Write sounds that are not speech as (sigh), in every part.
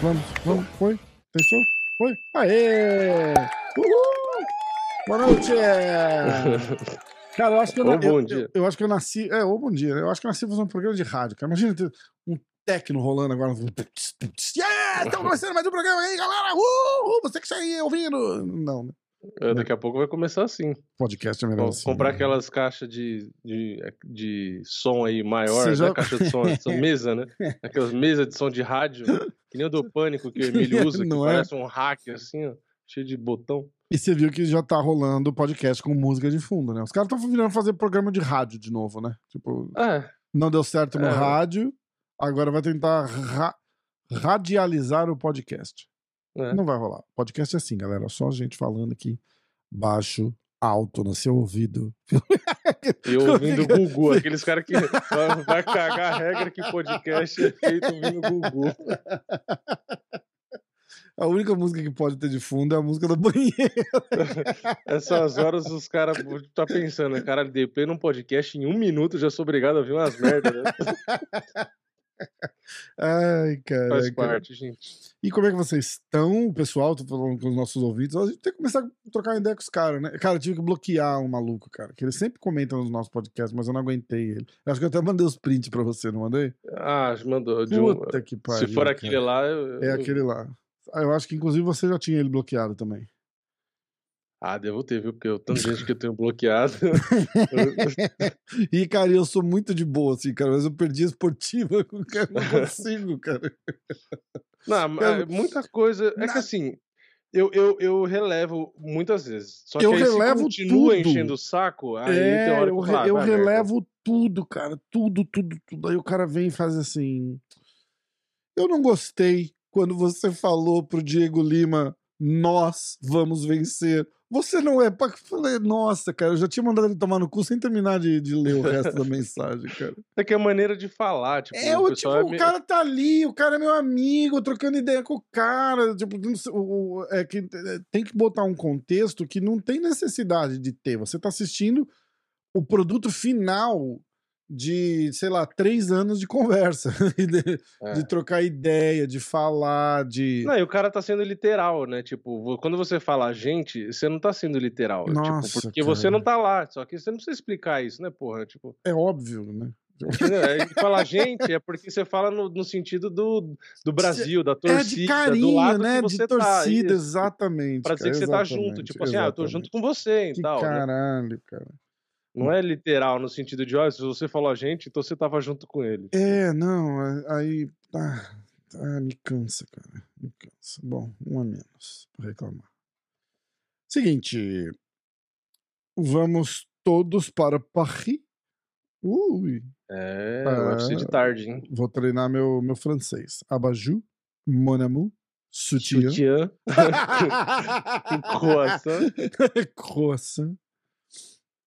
Vamos, vamos, foi? Testou? Foi? Aê! Uhul! Boa noite! (laughs) Cara, eu acho que eu, na- eu-. Eu, eu acho que eu nasci. É, ou bom dia. Eu acho que eu nasci fazer um programa de rádio, cara. Imagina ter um techno rolando agora. Yeah! (laughs) Estamos começando mais um programa aí, galera! Uh! Você que está aí ouvindo! Não, né? É, Daqui a pouco vai começar assim. Podcast é melhor Vou assim. comprar né? aquelas caixas de, de, de som aí maior, né? já- Caixa de som, (laughs) essa mesa, né? Aquelas mesas de som de rádio, que nem o do Pânico que o Emílio (laughs) usa, que Não é? parece um hack assim, ó, cheio de botão. E você viu que já tá rolando podcast com música de fundo, né? Os caras estão virando fazer programa de rádio de novo, né? Tipo, É, não deu certo no É. rádio, agora vai tentar ra- radializar o podcast. é. Não vai rolar. Podcast é assim, galera. Só gente falando aqui, baixo, alto, no seu ouvido. (laughs) E ouvindo o Gugu, aqueles caras que vai, cagar a regra que podcast é feito ouvindo o Gugu. A única música que pode ter de fundo é a música da banheira. (laughs) Essas horas os caras tá pensando, né? Cara, DP num podcast em um minuto já sou obrigado a ouvir umas merdas, né? (laughs) (laughs) Ai, cara. Faz parte, gente. E como é que vocês estão, pessoal? Tô falando com os nossos ouvintes. A gente tem que começar a trocar ideia com os caras, né? Cara, eu tive que bloquear um maluco, cara. Que ele sempre comenta nos nossos podcasts, mas eu não aguentei ele. Eu acho que eu até mandei os prints pra você, não mandei? Ah, mandou. De um, Puta que pariu. se for cara. aquele lá, eu, É aquele lá. Ah, Eu acho que inclusive você já tinha ele bloqueado também. Ah, devo ter, viu? Porque eu tanto (laughs) gente que eu tenho bloqueado. (laughs) e, cara, eu sou muito de boa, assim, cara. Mas eu perdi a esportiva, (laughs) cara. Não consigo, cara. Não, mas muita coisa. É que assim, eu, eu, eu relevo muitas vezes. Só que Eu aí, se relevo continua tudo. enchendo o saco, aí tem é, hora que eu, eu re- ah, eu merda. relevo tudo, cara. Tudo, tudo, tudo. Aí o cara vem e faz assim. Eu não gostei quando você falou pro Diego Lima, nós vamos vencer. Você não é. Eu falei, nossa, cara, eu já tinha mandado ele tomar no cu sem terminar de, de ler o resto da (laughs) mensagem, cara. É que é a maneira de falar, tipo, É, o o, tipo, é o cara tá ali, o cara é meu amigo, trocando ideia com o cara. Tipo, o- é que é, tem que botar um contexto que não tem necessidade de ter. Você tá assistindo o produto final de, sei lá, três anos de conversa, (laughs) de, É. de trocar ideia, de falar, de. Não, e o cara tá sendo literal, né? Tipo, quando você fala a gente, você não tá sendo literal. Nossa, tipo, porque você cara. não tá lá. Só que você não precisa explicar isso, né, porra? Tipo, É óbvio, né? entendeu? Aí (laughs) fala gente é porque você fala no, no sentido do, do Brasil, da torcida, é de do carinho, lado né? que de você torcida, tá. isso. exatamente. Pra dizer cara, que você tá junto. Tipo assim, ah, eu tô junto com você e Que tal. né? caralho, cara. Não é literal no sentido de, ó, se você falou a gente, então você tava junto com ele. É, não, aí. Ah, ah, me cansa, cara. Me cansa. Bom, um a menos pra reclamar. Seguinte. Vamos todos para Paris. Ui. É, vai ser de Ah. tarde, hein? Vou treinar meu, meu francês. Abajou, mon amour, sutiã. Sutiã, (laughs) croissant, (laughs) Croissant.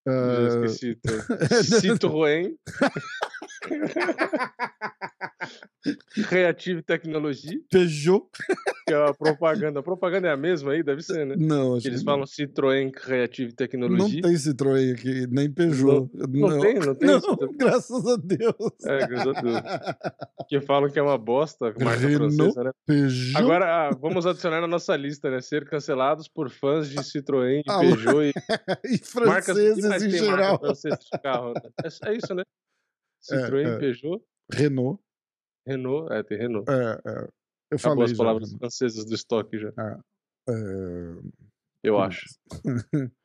Já Ah, esqueci. tô. (laughs) Citroën. (laughs) (laughs) Creative Technology, Peugeot. que é a propaganda. A propaganda é a mesma aí, deve ser, né? Não, acho eles que falam Citroën Creative não. Technology. Não tem Citroën aqui, nem Peugeot. Não tem, não tem. Não, Citroën. graças a Deus. É, graças a Deus. Que falam que é uma bosta, marca Renault. francesa, né? Peugeot. Agora, ah, vamos adicionar na nossa lista, né? Ser cancelados por fãs de Citroën, de Ah, Peugeot e (laughs) e marcas franceses mais em tem geral. marca francesa de carro. né? É, é isso, né? Citroën, é. Peugeot, Renault. Renault. É, tem Renault. É, é. Eu Acabou falei as já. palavras Renault. francesas do estoque já, É, eu acho. (laughs)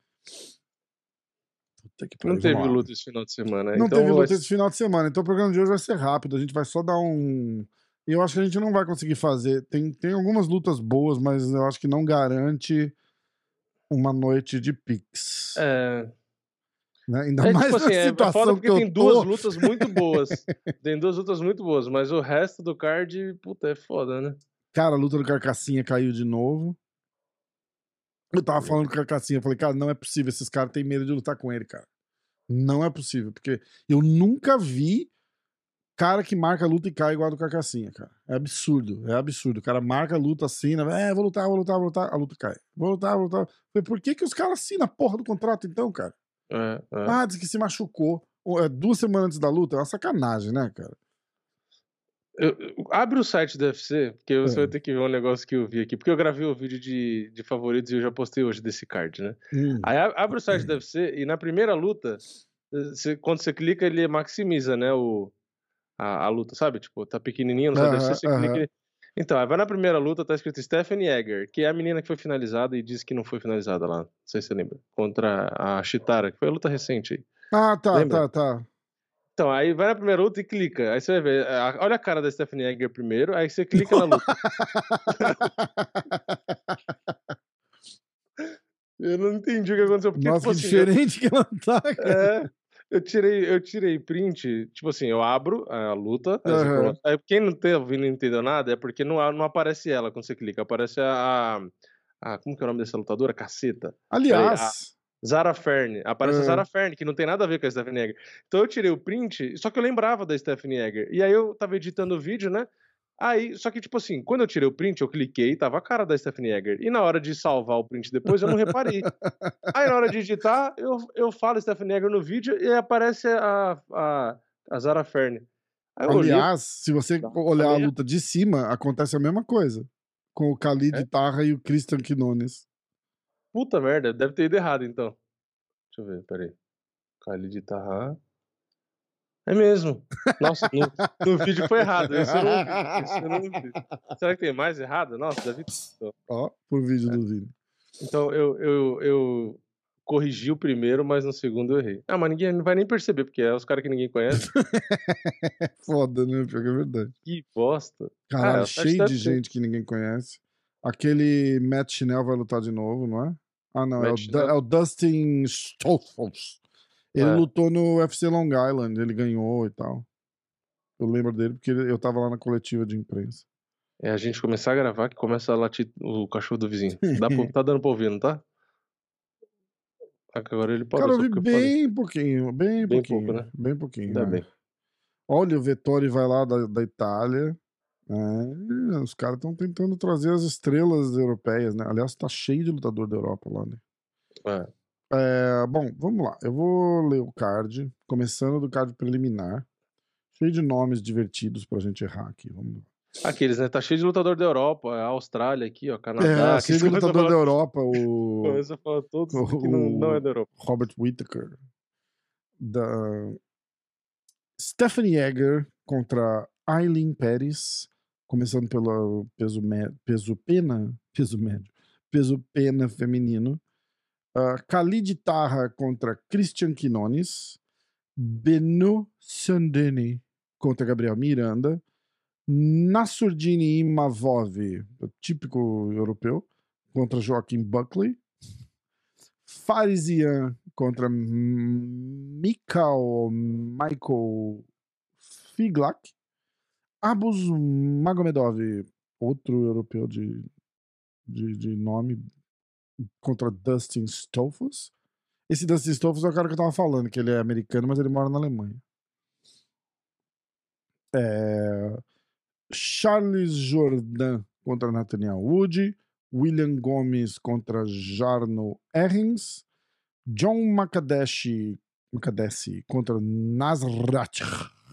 Não teve luta esse final de semana. Não então teve vai luta esse final de semana, então o programa de hoje vai ser rápido. A gente vai só dar um. E eu acho que a gente não vai conseguir fazer. Tem, tem algumas lutas boas, mas eu acho que não garante uma noite de Pix. É, né? Ainda é mais tipo assim, é situação foda que porque eu tem duas tô. lutas muito (laughs) boas. tem duas lutas muito boas, mas o resto do card, puta, é foda, né? Cara, a luta do Carcassinha caiu de novo. Eu tava falando com o Carcassinha, eu falei, cara, não é possível, esses caras têm medo de lutar com ele, cara. Não é possível, porque eu nunca vi cara que marca a luta e cai igual a do Carcassinha, cara. É absurdo, é absurdo. O cara marca a luta assim, né? É, vou lutar, vou lutar, vou lutar, a luta cai. Vou lutar, vou lutar. Falei, por que, que os caras assinam a porra do contrato então, cara? É, é. Ah, diz que se machucou é, duas semanas antes da luta. É uma sacanagem, né, cara? Eu, eu- abre o site do UFC, porque você É. vai ter que ver um negócio que eu vi aqui. Porque eu gravei o vídeo de, de favoritos e eu já postei hoje desse card, né? Hum. Aí abre o site do UFC e na primeira luta, você- quando você clica, ele maximiza, né, o, a, a luta, sabe? Tipo, tá pequenininho Aham, UFC, você clica... aham. ele- Então, aí vai na primeira luta, tá escrito Stephanie Egger, que é a menina que foi finalizada e disse que não foi finalizada lá, não sei se você lembra, contra a Chitara, que foi a luta recente aí. Ah, tá, Lembra? tá, tá. Então, aí vai na primeira luta e clica. Aí você vai ver. Olha a cara da Stephanie Egger primeiro, aí você clica na luta. (laughs) Eu não entendi o que aconteceu. Porque, Nossa, tipo que assim, eu- diferente que ela tá, cara. É, eu tirei, eu tirei print, tipo assim, eu abro a luta, informações- aí quem não tá ouvindo não entendeu nada é porque não, não aparece ela quando você clica, aparece a, a- como que é o nome dessa lutadora? Caceta. Aliás, Zara Fern. Aparece a É. Zara Fern, que não tem nada a ver com a Stephanie Egger. Então eu tirei o print, só que eu lembrava da Stephanie Egger. E aí eu tava editando o vídeo, né? Aí, só que, tipo assim, quando eu tirei o print, eu cliquei, tava a cara da Stephanie Egger. E na hora de salvar o print depois, eu não reparei. (laughs) aí na hora de editar, eu, eu falo Stephanie Egger no vídeo e aparece a, a, a Zara Fern. Eu olhei, aliás, se você Tá. olhar a luta de cima, acontece a mesma coisa. Com o Khalid É? Tarra e o Christian Quinones. puta merda, deve ter ido errado então. Deixa eu ver, peraí. Khalid Taha. É mesmo. Nossa, no, no vídeo foi errado. Esse eu não vi. Esse eu não vi. Será que tem mais errado? Nossa, ter. Ó, por vídeo É. do Vini. Então eu, eu, eu corrigi o primeiro, mas no segundo eu errei. Ah, mas ninguém não vai nem perceber, porque é os caras que ninguém conhece. (laughs) Foda, né? Pior que é verdade. Que bosta. Caralho, que cheio de gente que ninguém conhece. Aquele Matt Schnell vai lutar de novo, não é? Ah, não, é o, é o Dustin Stoffels. Ele É. lutou no UFC Long Island, ele ganhou e tal. Eu lembro dele porque eu tava lá na coletiva de imprensa. É a gente começar a gravar que começa a latir o cachorro do vizinho. (laughs) Dá pra- tá dando pra ouvir, não tá? Agora ele parou. Cara, eu vi eu bem pouquinho, bem, Bem pouquinho. pouco, né? Bem pouquinho. Ainda é. bem. Olha, o Vettori vai lá da, da Itália. É, os caras estão tentando trazer as estrelas europeias, né? Aliás, tá cheio de lutador da Europa lá, né? É. É, bom, vamos lá. Eu vou ler o card, começando do card preliminar. Cheio de nomes divertidos pra gente errar aqui. Vamos lá. Aqueles, né? Tá cheio de lutador da Europa, a Austrália aqui, ó, Canadá. É, cheio de lutador da Europa, o (laughs) Começa a falar todos o- que não, não é da Europa. Robert Whittaker. Da Stephanie Egger contra Eileen Pérez, começando pelo peso, me- peso pena, peso médio, peso pena feminino. Uh, Khalid Tarra contra Christian Quinones. Benu Sandini contra Gabriel Miranda. Nasurdini Imavov, típico europeu, contra Joaquim Buckley. Farisian contra Mikhail Michael Figlak. Abus Magomedov, outro europeu de, de, de nome, contra Dustin Stolfus. Esse Dustin Stolfus é o cara que eu tava falando, que ele é americano, mas ele mora na Alemanha. É, Charles Jordan contra Nathaniel Wood. William Gomes contra Jarno Errings. John Makadeshi, Makadessi contra Nasrat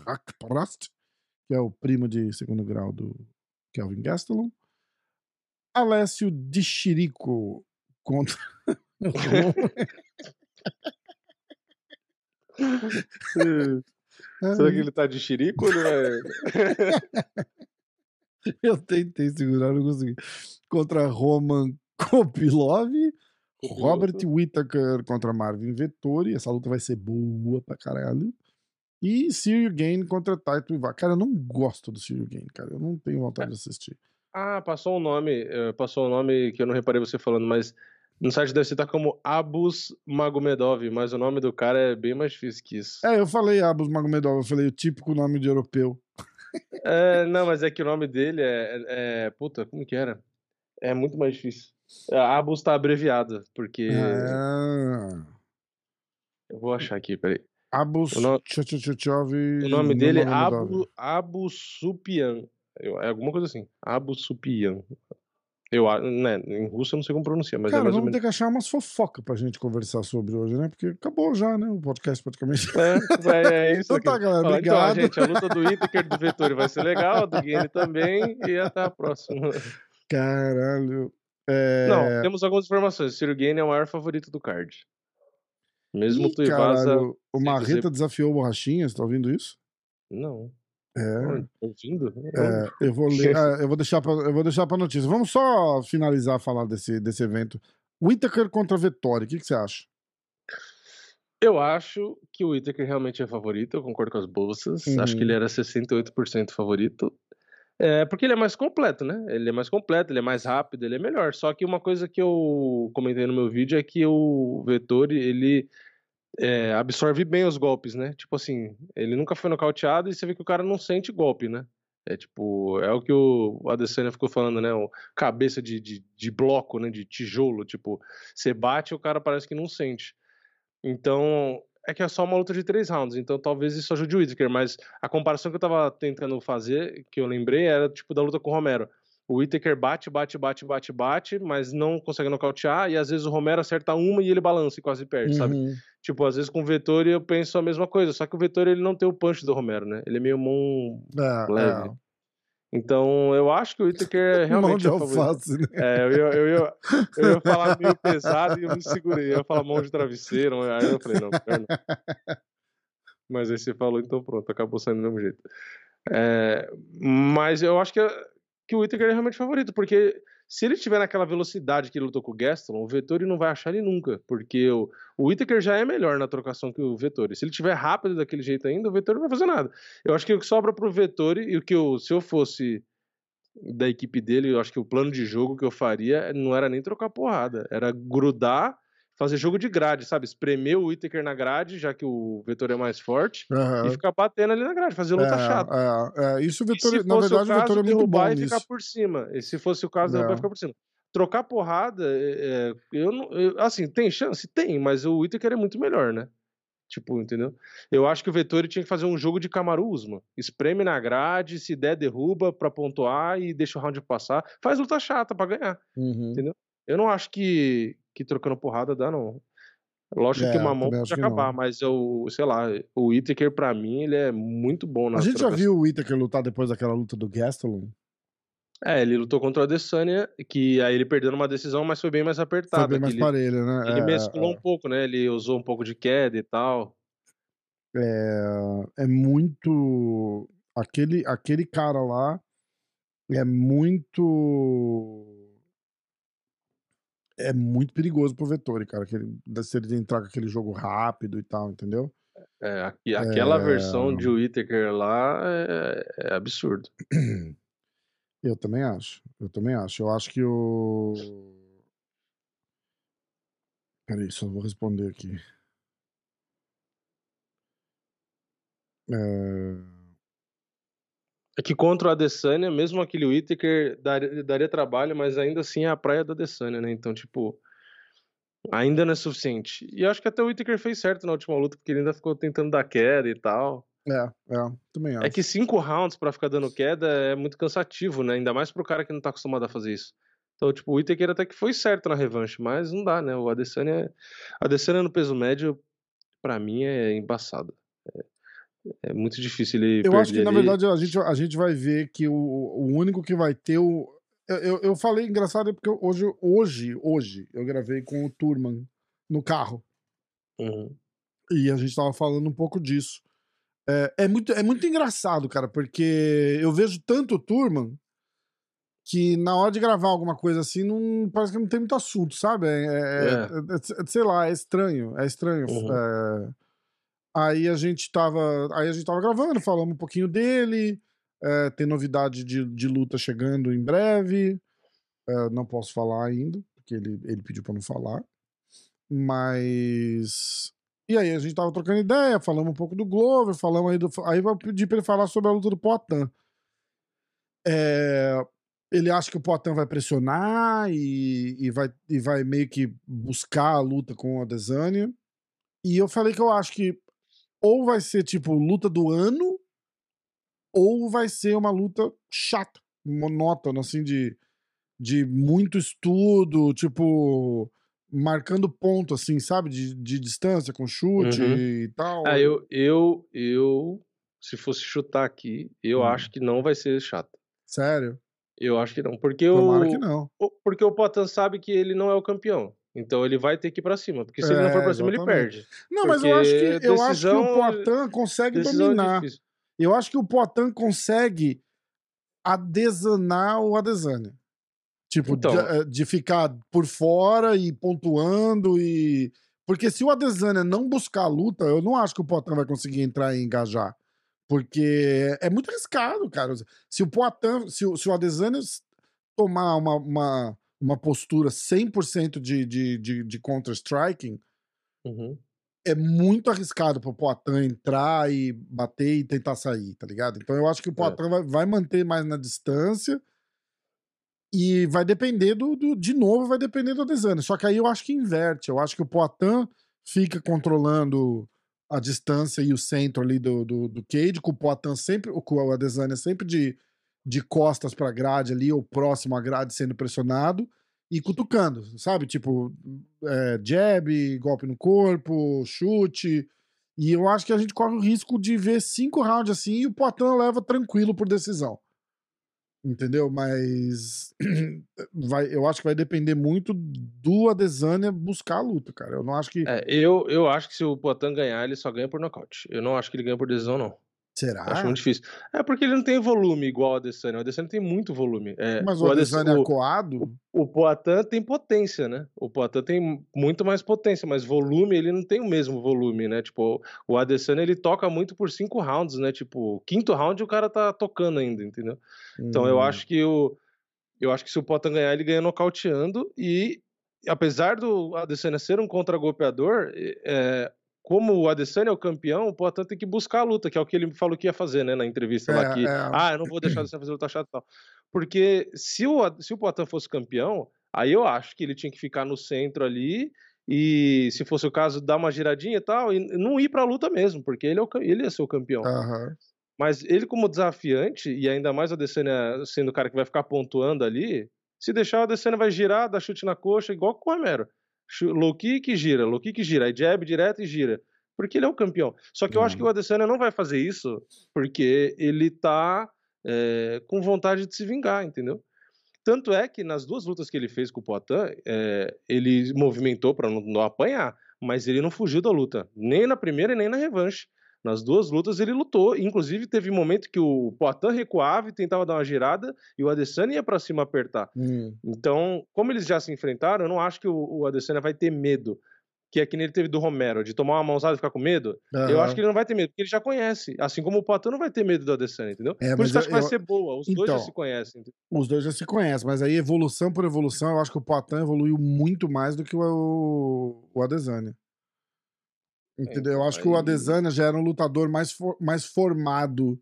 Rakprast, que é o primo de segundo grau do Kelvin Gastelum. Alessio Di Chirico contra. (laughs) (laughs) Será que ele tá de xirico ou não é? (laughs) Eu tentei segurar, não consegui. Contra Roman Kopilov. Robert Whittaker contra Marvin Vettori. Essa luta vai ser boa pra caralho. E Cyril Gain contra Taito Ivar. Cara, eu não gosto do Cyril Gain, cara. Eu não tenho vontade de assistir. Ah, passou um nome, eh, passou um nome que eu não reparei você falando, mas no site deve citar como Abus Magomedov, mas o nome do cara é bem mais difícil que isso. É, eu falei Abus Magomedov, eu falei o típico nome de europeu. (laughs) É, não, mas é que o nome dele é, é- é- Puta, como que era? É muito mais difícil. É, Abus tá abreviado, porque. Ah, Eu vou achar aqui, peraí. Abu O no-. O nome dele é Abu, Abu Supian. É alguma coisa assim. Abu Supian. Eu, né, em russo eu não sei como pronuncia, mas é Cara, mais ou vamos menos. ter que achar umas fofocas pra gente conversar sobre hoje, né? Porque acabou já, né? O podcast praticamente. É, é, é isso (laughs) Então tá, galera, então, obrigado. gente, a luta do Itaker e do Vettori vai ser legal, a do Guiane também, e até a próxima. Caralho. É... Não, temos algumas informações. O Ciro Guiane é o maior favorito do card. Mesmo Ih, Tuivasa... caralho, o sem Marreta dizer- desafiou o Borrachinha, você tá ouvindo isso? Não. É. Ouvindo? É, eu vou ler, eu vou deixar pra, eu vou deixar para notícia. Vamos só finalizar falar desse, desse evento. Whittaker contra Vettori, o que, que você acha? Eu acho que o Whittaker realmente é favorito, eu concordo com as bolsas. Acho que Uhum. ele era 68% favorito. É, porque ele é mais completo, né? Ele é mais completo, ele é mais rápido, ele é melhor. Só que uma coisa que eu comentei no meu vídeo é que o Vettori, ele é, absorve bem os golpes, né? Tipo assim, ele nunca foi nocauteado e você vê que o cara não sente golpe, né? É tipo, é o que o Adesanya ficou falando, né? O cabeça de, de, de bloco, né? De tijolo, tipo, você bate e o cara parece que não sente. Então, é que é só uma luta de três rounds, então talvez isso ajude o Whittaker, mas a comparação que eu tava tentando fazer, que eu lembrei, era tipo da luta com o Romero. O Whittaker bate, bate, bate, bate, bate, mas não consegue nocautear, e às vezes o Romero acerta uma e ele balança e quase perde, sabe? Uhum. Tipo, às vezes com o Vettori eu penso a mesma coisa, só que o Vettori ele não tem o punch do Romero, né? Ele é meio mão É, leve. é. Então, eu acho que o Whittaker (laughs) Mão realmente de é o favorito. alface, né? É, eu ia, eu, ia, eu ia falar meio pesado e eu me segurei. Eu ia falar mão de travesseiro, aí eu falei, não, não. Mas aí você falou, então pronto, acabou saindo do mesmo jeito. É, mas eu acho que, que o Whittaker é realmente favorito, porque se ele tiver naquela velocidade que ele lutou com o Gastelum, o Vettori não vai achar ele nunca, porque o, o Whittaker já é melhor na trocação que o Vettori. Se ele tiver rápido daquele jeito ainda, o Vettori não vai fazer nada. Eu acho que o que sobra pro Vettori, e o que eu, se eu fosse da equipe dele, eu acho que o plano de jogo que eu faria não era nem trocar porrada, era grudar, fazer jogo de grade, sabe? Espremer o Whittaker na grade, já que o Vettori é mais forte, Aham. e ficar batendo ali na grade, fazer luta É, chata. é, é. Isso o E Vettori, se na verdade, o o caso, Vettori é muito bom derrubar e nisso. ficar por cima. E se fosse o caso, É. derrubar e ficar por cima. Trocar porrada, é, é, eu não, eu- assim, tem chance? Tem, mas o Whittaker é muito melhor, né? Tipo, entendeu? Eu acho que o Vettori tinha que fazer um jogo de Kamaru Usman. Espreme na grade, se der, derruba pra pontuar e deixa o round passar. Faz luta chata pra ganhar. Uhum. Entendeu? Eu não acho que, que trocando porrada dá, não. Lógico É, que uma mão pode acabar, mas eu, sei lá, o Whittaker pra mim, ele é muito bom na A gente já viu o Whittaker lutar depois daquela luta do Gastelum? É, ele lutou contra o Adesanya, que aí ele perdeu numa decisão, mas foi bem mais Foi apertada. bem mais ele parelho, né? ele É, mesclou é, um pouco, né? Ele usou um pouco de queda e tal. é, é muito. Aquele, aquele cara lá é muito. É muito perigoso pro Vettori, cara. Que ele, se ele entrar com aquele jogo rápido e tal, entendeu? É, aqui- aquela É. versão de Whittaker lá é, é absurdo. Eu também acho. Eu também acho. Eu acho que o. Peraí, só vou responder aqui. É... É que contra o Adesanya, mesmo aquele Whittaker daria, daria trabalho, mas ainda assim é a praia do Adesanya, né? Então, tipo, ainda não é suficiente. E acho que até o Whittaker fez certo na última luta, porque ele ainda ficou tentando dar queda e tal. É, é, também acho. É que cinco rounds pra ficar dando queda é muito cansativo, né? Ainda mais pro cara que não tá acostumado a fazer isso. Então, tipo, o Whittaker até que foi certo na revanche, mas não dá, né? O Adesanya, é- Adesanya no peso médio, pra mim, é embaçado. É, é muito difícil ele Eu acho que, perder na ali. verdade, a gente, a gente vai ver que o, o único que vai ter o. Eu, eu, eu falei engraçado porque eu- hoje, hoje, hoje, eu gravei com o Turman no carro. Uhum. E a gente tava falando um pouco disso. É, é muito, é muito engraçado, cara, porque eu vejo tanto o Turman que na hora de gravar alguma coisa assim, não, parece que não tem muito assunto, sabe? É, é- é- é- sei lá, é estranho, é estranho. Uhum. Aí a gente tava. Aí a gente tava gravando, falamos um pouquinho dele. é, tem novidade de, de luta chegando em breve. é, não posso falar ainda, porque ele, ele pediu pra não falar. Mas. E aí, a gente tava trocando ideia, falamos um pouco do Glover, falamos aí do. Aí eu pedi pra ele falar sobre a luta do Poitin. É, ele acha que o Poitin vai pressionar e, e, vai, e vai meio que buscar a luta com o Adesanya. E eu falei que eu acho que ou vai ser tipo luta do ano, ou vai ser uma luta chata, monótona, assim, de, de muito estudo, tipo, marcando ponto, assim, sabe? De, de distância, com chute Uhum. e tal. Ah, eu, eu, eu, se fosse chutar aqui, eu Hum. acho que não vai ser chato. Sério? Eu acho que não, porque Tomara o, que não. o- porque o Potan sabe que ele não é o campeão. Então ele vai ter que ir pra cima, porque se ele não É, for pra cima, ele perde. Não, mas eu acho que, eu acho que o Poitin consegue é dominar. difícil. Eu acho que o Poitin consegue adesanar o Adesanya. Tipo, Então. de, eh, de ficar por fora e pontuando e... Porque se o Adesanya não buscar a luta, eu não acho que o Poitin vai conseguir entrar e engajar. Porque é muito arriscado, cara. Se o Poitin, se, o- se o Adesanya tomar uma, uma, uma postura 100% de, de, de, de counter-striking, Uhum. é muito arriscado pro Poitin entrar e bater e tentar sair, tá ligado? Então eu acho que o Poitin vai, vai manter mais na distância e vai depender do, do- de novo, vai depender do Adesanya. Só que aí eu acho que inverte. Eu acho que o Poitin fica controlando a distância e o centro ali do, do, do cage, com o Poitin sempre, com o Adesanya sempre de, de costas pra grade ali, ou próximo à grade sendo pressionado e cutucando, sabe? Tipo, é, jab, golpe no corpo, chute. E eu acho que a gente corre o risco de ver cinco rounds assim e o Poitin leva tranquilo por decisão. Entendeu? Mas (clears throat) vai, eu acho que vai depender muito do Adesanya buscar a luta, cara. Eu não acho que. É, eu, eu acho que se o Poitin ganhar, ele só ganha por nocaute. Eu não acho que ele ganha por decisão, não. Será? Acho muito difícil. É porque ele não tem volume igual o Adesanya. O Adesanya tem muito volume. É, Mas o Ades- Adesanya é o- acuado? O Poitin tem potência, né? O Poitin tem muito mais potência, mas volume ele não tem o mesmo volume, né? Tipo, o Adesanya ele toca muito por cinco rounds, né? Tipo, quinto round o cara tá tocando ainda, entendeu? Então eu Hum. acho que o eu acho que se o Poitin ganhar, ele ganha nocauteando e apesar do Adesanya ser um contragolpeador, é, como o Adesanya é o campeão, o Poitin tem que buscar a luta, que é o que ele falou que ia fazer, né, na entrevista lá É, que, é. ah, eu não vou deixar o Adesanya fazer luta chata e tal. Porque se o se o Poitin fosse campeão, aí eu acho que ele tinha que ficar no centro ali e se fosse o caso dar uma giradinha e tal e não ir pra luta mesmo, porque ele é o, ele ia ser o campeão. Aham. Mas ele, como desafiante, e ainda mais o Adesanya sendo o cara que vai ficar pontuando ali, se deixar o Adesanya vai girar, dar chute na coxa, igual com o Romero. Low kick gira, low kick gira, aí jab direto e gira. Porque ele é o campeão. Só que eu acho que o Adesanya não vai fazer isso porque ele tá é, com vontade de se vingar, entendeu? Tanto é que nas duas lutas que ele fez com o Poitin, é, ele movimentou para não, não apanhar, mas ele não fugiu da luta, nem na primeira e nem na revanche. Nas duas lutas ele lutou, inclusive teve um momento que o Poitin recuava e tentava dar uma girada e o Adesanya ia para cima apertar. Hum. Então, como eles já se enfrentaram, eu não acho que o, o Adesanya vai ter medo, que é que nem ele teve do Romero, de tomar uma mãozada e ficar com medo. Eu Aham. acho que ele não vai ter medo, porque ele já conhece, assim como o Poitin não vai ter medo do Adesanya, entendeu? É, Por isso eu acho eu- que vai eu- ser boa, os dois já Então, se conhecem. entendeu? Os dois já se conhecem, mas aí evolução por evolução, eu acho que o Poitin evoluiu muito mais do que o, o Adesanya. Entendeu? eu então, acho que o aí- Adesanya já era um lutador mais, for- mais formado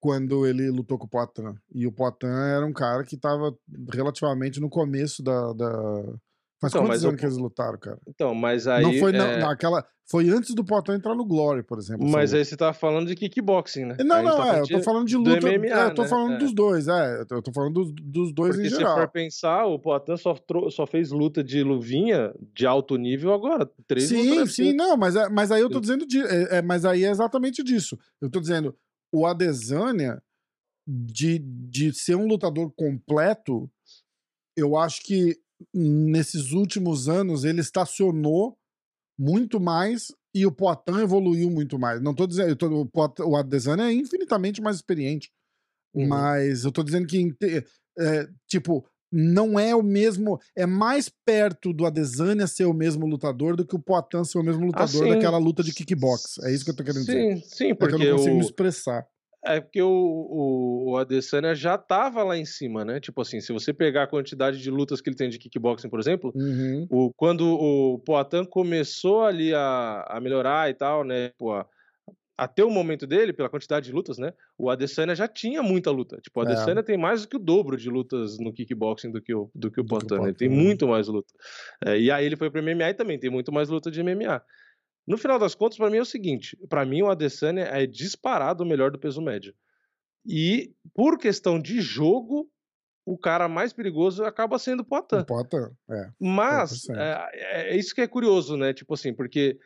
quando ele lutou com o Poitin. E o Poitin era um cara que tava relativamente no começo da. da... Faz Então, quantos anos que eles lutaram, cara? Então, mas aí. não foi na- é, naquela. Foi antes do Poitin entrar no Glory, por exemplo. Mas luta. aí você tá falando de kickboxing, né? Não, A gente não, tá é, eu tô falando de luta. MMA, é, eu tô né? falando É. dos dois, é. Eu tô falando dos, dos dois Porque em se geral. for pensar, o Poitin só, só fez luta de luvinha de alto nível agora. Três Sim, sim, assim. não, mas, é- mas aí eu tô dizendo. De, é, é, mas aí é exatamente disso. Eu tô dizendo, o Adesanya, de, de ser um lutador completo, eu acho que nesses últimos anos ele estacionou muito mais e o Poitin evoluiu muito mais. Não tô dizendo. eu tô- o, Poitin- o Adesanya é infinitamente mais experiente. Uhum. Mas eu tô dizendo que, é, tipo, não é o mesmo. É mais perto do Adesanya ser o mesmo lutador do que o Poitin ser o mesmo lutador sim. daquela luta de kickbox. É isso que eu tô querendo dizer. Sim, sim, É que eu porque não consigo o, me expressar. É porque o, o, o Adesanya já tava lá em cima, né? Tipo assim, se você pegar a quantidade de lutas que ele tem de kickboxing, por exemplo, Uhum. o, quando o Poatan começou ali a, a melhorar e tal, né? Pô, a- até o momento dele, pela quantidade de lutas, né? O Adesanya já tinha muita luta. Tipo, o É. Adesanya tem mais do que o dobro de lutas no kickboxing do que o, do que o Poatan. Ele tem Poatan. muito mais luta. É, e aí ele foi pro MMA e também tem muito mais luta de MMA. No final das contas, para mim é o seguinte: para mim o Adesanya é disparado o melhor do peso médio. E por questão de jogo, o cara mais perigoso acaba sendo o Poitin. Poitin, é. Mas é, é, isso que é curioso, né? Tipo assim, porque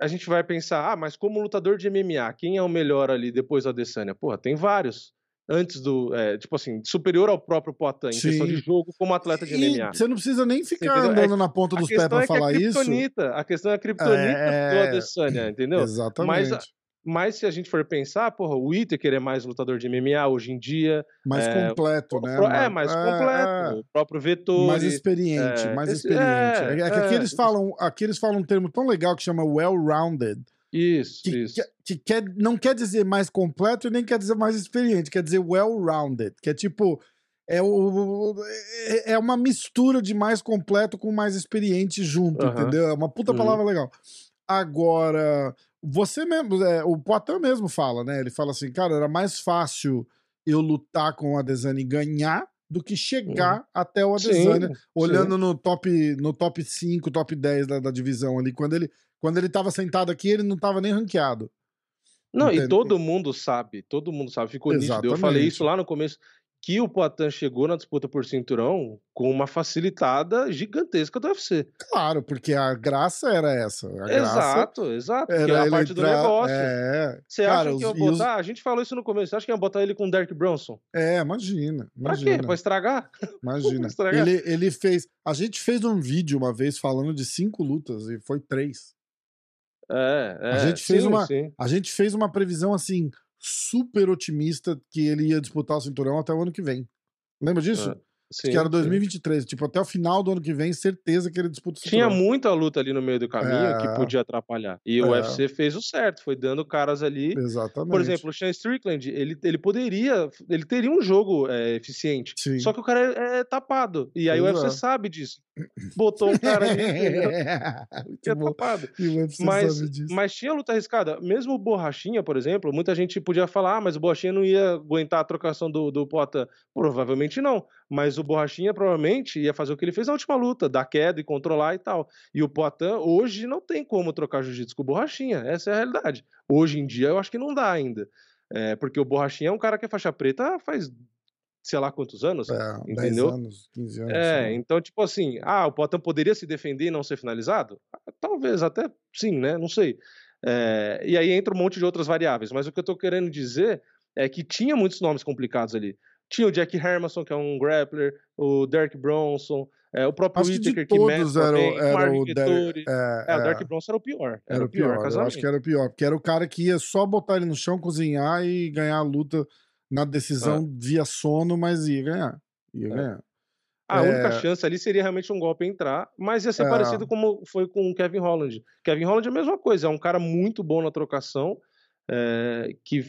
a gente vai pensar, ah, mas como lutador de MMA, quem é o melhor ali depois da Adesanya? Porra, tem vários. Antes do, é, tipo assim, superior ao próprio Poitin, em questão de jogo, como atleta de e MMA. Você não precisa nem ficar é andando é, na ponta dos pés pra é falar é isso. A questão é a criptonita é... do Adesanya, entendeu? Exatamente. Mas mas se a gente for pensar, porra, o Whittaker é mais lutador de MMA hoje em dia. Mais é, completo, né? É, mais é, completo. É, o próprio Vettori. Mais experiente, é, mais experiente. É, é, que aqui eles, falam, aqui eles falam um termo tão legal que chama well-rounded. Isso, que, isso. Que, que, quer, não quer dizer mais completo e nem quer dizer mais experiente, quer dizer well-rounded, que é tipo é, o, é uma mistura de mais completo com mais experiente junto, uh -huh. entendeu? É uma puta palavra uh -huh. legal. Agora, você mesmo, é, o Poitin mesmo fala, né? Ele fala assim, cara, era mais fácil eu lutar com o Adesanya e ganhar do que chegar até o Adesanya, sim, olhando sim. no top no top 5, top 10 da, da, divisão ali. Quando ele, quando ele tava sentado aqui, ele não tava nem ranqueado. Não, Entende? e todo mundo sabe, todo mundo sabe, ficou Exatamente. nítido. Eu falei isso lá no começo que o Poitin chegou na disputa por cinturão com uma facilitada gigantesca do UFC. Claro, porque a graça era essa. Exato, exato. Era que é a parte entrar... do negócio. É. Você Cara, acha que ia botar? Os... A gente falou isso no começo. Você acha que ia botar ele com o Derek Bronson? É, imagina. imagina. Pra quê? Pra estragar? (laughs) Imagina. pra estragar. Ele, ele fez. A gente fez um vídeo uma vez falando de cinco lutas e foi três. É, é. A gente fez, sim, uma, sim. a gente fez uma previsão assim super otimista que ele ia disputar o cinturão até o ano que vem. Lembra disso? É. Sim, que era 2023. Sim. Tipo, até o final do ano que vem, certeza que ele disputa o Tinha muita luta ali no meio do caminho é... que podia atrapalhar. E é. o UFC fez o certo, foi dando caras ali. Exatamente. Por exemplo, o Sean Strickland, ele, ele poderia. Ele teria um jogo é, eficiente. Sim. Só que o cara é, é tapado. E aí Exato. o UFC sabe disso. Botou um cara ali (laughs) que é tapado. Mas, mas tinha luta arriscada. Mesmo o Borrachinha, por exemplo, muita gente podia falar, ah, mas o Borrachinha não ia aguentar a trocação do, do Poitin. Provavelmente não. Mas o Borrachinha provavelmente ia fazer o que ele fez na última luta, dar queda e controlar e tal. E o Poitin hoje não tem como trocar jiu-jitsu com o Borrachinha, essa é a realidade. Hoje em dia eu acho que não dá ainda. É, porque o Borrachinha é um cara que é faixa preta faz sei lá quantos anos, é, entendeu? 10 anos, 15 anos. É, então, tipo assim, ah, o Poitin poderia se defender e não ser finalizado? Ah, talvez, até sim, né? Não sei. É, e aí entra um monte de outras variáveis, mas o que eu tô querendo dizer é que tinha muitos nomes complicados ali. Tinha o Jack Hermanson, que é um grappler, o Derek Bronson, é, o próprio acho Whittaker, que, que mete era, também, era o, é, é, o Derek Bronson era o pior. Era, era o pior, pior eu acho que era o pior, porque era o cara que ia só botar ele no chão, cozinhar e ganhar a luta na decisão ah. via sono, mas ia ganhar. Ia é. ganhar. A é... única chance ali seria realmente um golpe entrar, mas ia ser é... parecido como foi com o Kevin Holland. Kevin Holland é a mesma coisa, é um cara muito bom na trocação, é, que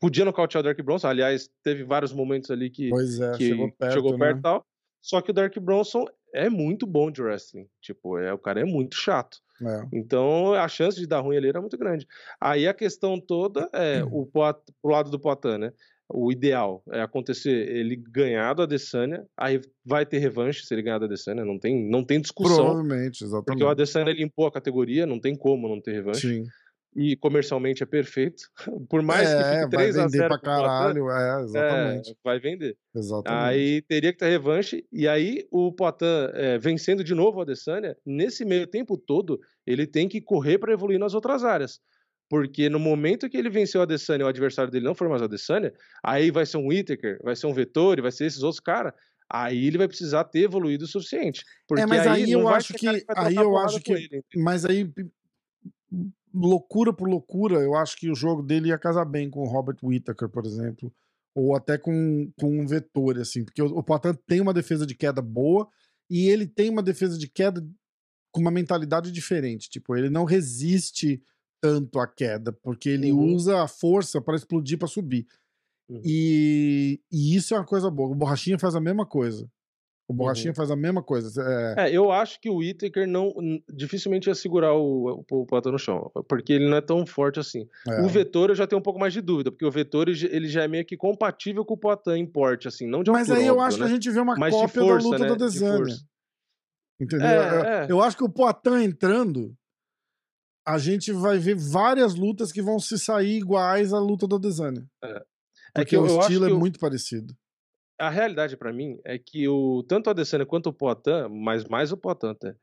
podia nocautear o Derek Bronson. Aliás, teve vários momentos ali que, é, que chegou perto, chegou perto né? e tal. Só que o Derek Bronson é muito bom de wrestling. Tipo, é, o cara é muito chato. É. Então a chance de dar ruim ali era muito grande. Aí a questão toda é o Poit, pro lado do Poitin, né? O ideal é acontecer ele ganhar do Adesanya, aí vai ter revanche se ele ganhar do Adesanya, não tem, não tem discussão. Provavelmente, exatamente. Porque o Adesanya limpou a categoria, não tem como não ter revanche. Sim e comercialmente é perfeito. (laughs) Por mais é, que fique 3 vai vender a 0 pra caralho, é, exatamente. É, vai vender. Exatamente. Aí teria que ter revanche, e aí o Poitin é, vencendo de novo o Adesanya, nesse meio tempo todo, ele tem que correr para evoluir nas outras áreas. Porque no momento que ele venceu o Adesanya o adversário dele não for mais o Adesanya, aí vai ser um Whittaker, vai ser um Vettori, vai ser esses outros caras, aí ele vai precisar ter evoluído o suficiente. Porque é, mas aí, aí eu acho que, que aí eu acho que, ele, mas aí loucura por loucura, eu acho que o jogo dele ia casar bem com o Robert Whittaker, por exemplo, ou até com, com um Vettori, assim, porque o, o Poitin tem uma defesa de queda boa e ele tem uma defesa de queda com uma mentalidade diferente, tipo, ele não resiste tanto à queda, porque ele uhum. usa a força para explodir, para subir. Uhum. E, e isso é uma coisa boa. O Borrachinha faz a mesma coisa. O Borrachinha uhum. faz a mesma coisa. É... é... eu acho que o Whittaker não, dificilmente ia segurar o, o, o no chão, porque ele não é tão forte assim. É. O Vettori eu já tenho um pouco mais de dúvida, porque o Vettori ele já é meio que compatível com o Poitin em porte, assim, não de Mas aí eu óbvio, acho né? que a gente vê uma Mas cópia força, da luta né? da Desânia. Entendeu? É, eu, é. eu, acho que o Poitin entrando, a gente vai ver várias lutas que vão se sair iguais à luta do Adesanya. É. É Porque que eu, o eu estilo é o- muito parecido. A realidade pra mim é que o tanto o Adesanya quanto o Poatan, mas mais o Poatan até,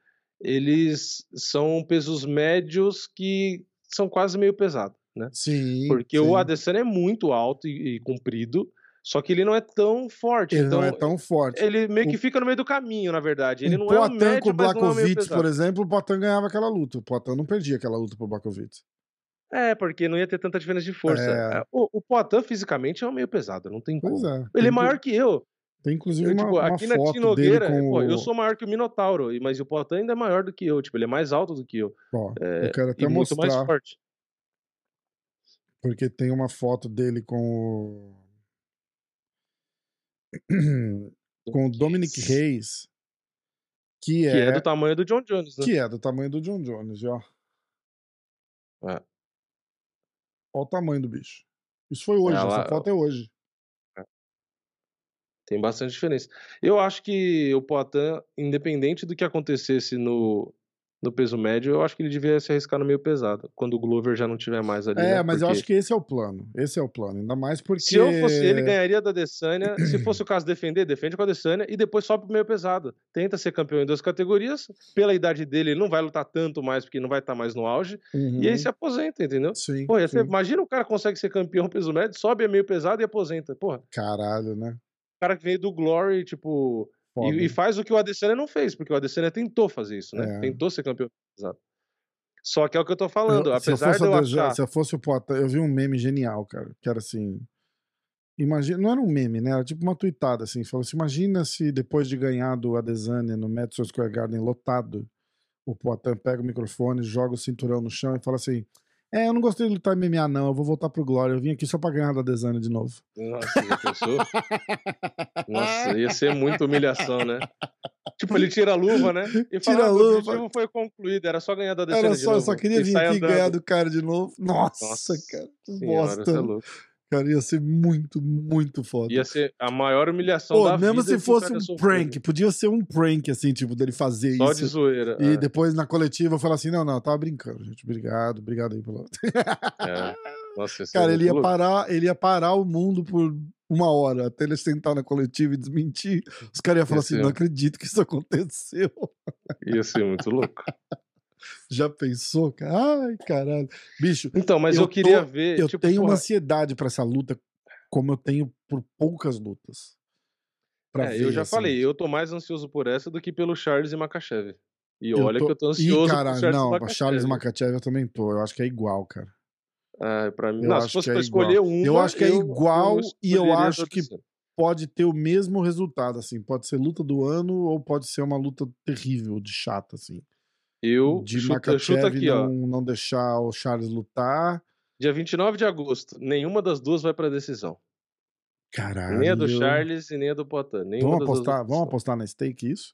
eles são pesos médios que são quase meio pesados, né? Sim. Porque sim. o Adesanya é muito alto e, e comprido, só que ele não é tão forte. Ele então não é tão forte. ele meio que O- fica no meio do caminho, na verdade. Ele o não é um médio, com o é Blakovic, pesado. por exemplo, o Poatan ganhava aquela luta. O Poatan não perdia aquela luta pro Blakovic. É, porque não ia ter tanta diferença de força. É. O, o Poatan fisicamente é um meio pesado, não tem Pois como. é. Ele Tem é maior que eu. Tem inclusive Eu, uma, tipo, uma aqui na foto Tino Nogueira, dele com pô, o... eu sou maior que o Minotauro, mas o Poatan ainda é maior do que eu. Tipo, ele é mais alto do que eu. Ó, É, eu quero até e muito mais mostrar, forte. porque tem uma foto dele com o... com o Dominic Reis, que Que é, é do tamanho do John Jones, né? que é do tamanho do John Jones, ó. É. Olha o tamanho do bicho. Isso foi hoje, Ela- essa foto é hoje. Tem bastante diferença. Eu acho que o Poatan, independente do que acontecesse no, no peso médio, eu acho que ele devia se arriscar no meio pesado, quando o Glover já não tiver mais ali. É, né? mas eu Porque acho que esse é o plano. Esse é o plano. Ainda mais porque. Se eu fosse ele, ganharia da Adesanya. Se fosse o caso defender, defende com a Adesanya e depois sobe pro meio pesado. Tenta ser campeão em duas categorias. Pela idade dele, ele não vai lutar tanto mais, porque não vai estar mais no auge. Uhum. E aí se aposenta, entendeu? Sim. Pô, ser- imagina o cara consegue ser campeão peso médio, sobe a meio pesado e aposenta. Porra, Caralho, né? o cara que veio do Glory, tipo. E, e faz o que o Adesanya não fez, porque o Adesanya tentou fazer isso, né? É. Tentou ser campeão pesado. Só que é o que eu tô falando. Eu- se, eu apesar fosse de eu achar. se eu fosse o Poatan, eu vi um meme genial, cara, que era assim. Imagina, não era um meme, né? Era tipo uma tweetada, assim. Falou assim: imagina se depois de ganhar do Adesanya no Madison Square Garden lotado, o Poatan pega o microfone, joga o cinturão no chão e fala assim: É, eu não gostei de lutar MMA, não. Eu vou voltar pro Glória. Eu vim aqui só pra ganhar do Adesanya de novo. Nossa, já pensou? (laughs) Nossa, ia ser muita humilhação, né? Tipo, ele tira a luva, né? E fala, Tira a "Ah, o luva." objetivo foi concluído, era só ganhar da Adesanya Era de só, eu novo. só queria E vir aqui andando. ganhar do cara de novo. Nossa, Nossa cara. Que Senhora, bosta. você é louco. Cara, ia ser muito, muito foda. Ia ser a maior humilhação Pô, da mesmo vida se que o fosse um sofreu. prank, podia ser um prank, assim, tipo, dele fazer Só isso. de zoeira. E é, depois na coletiva eu falar assim: não, não, eu tava brincando, gente. Obrigado, obrigado aí pelo. é. (laughs) Nossa, Cara, muito ele ia, parar, ele ia parar o mundo por uma hora até ele sentar na coletiva e desmentir. Os caras iam falar Ia assim: ser. não acredito que isso aconteceu. Ia ser muito louco. (laughs) Já pensou, cara? Ai, caralho. Bicho, Então, mas Eu eu, queria tô- ver. eu tipo, tenho uma porra, ansiedade pra essa luta, como eu tenho por poucas lutas. É, ver, eu já assim. falei, eu tô mais ansioso por essa do que pelo Charles e Makachev. E Eu olha tô- que eu tô Ih, ansioso cara, pro Charles não, e Makachev. Charles Makachev eu também tô. Eu acho que é igual, cara. Ah, pra mim, Eu não, acho se fosse que é pra escolher igual. uma, Eu acho que é eu- igual eu e eu acho que. Pode ter o mesmo resultado, assim. Pode ser luta do ano ou pode ser uma luta terrível, de chata, assim. Eu de Makachev chuto aqui, ó. não, não deixar o Charles lutar. Dia 29 de agosto, nenhuma das duas vai pra decisão. Caralho. Nem a do Charles e nem a do Potan. Vamos apostar, vamos decisão. apostar na stake isso?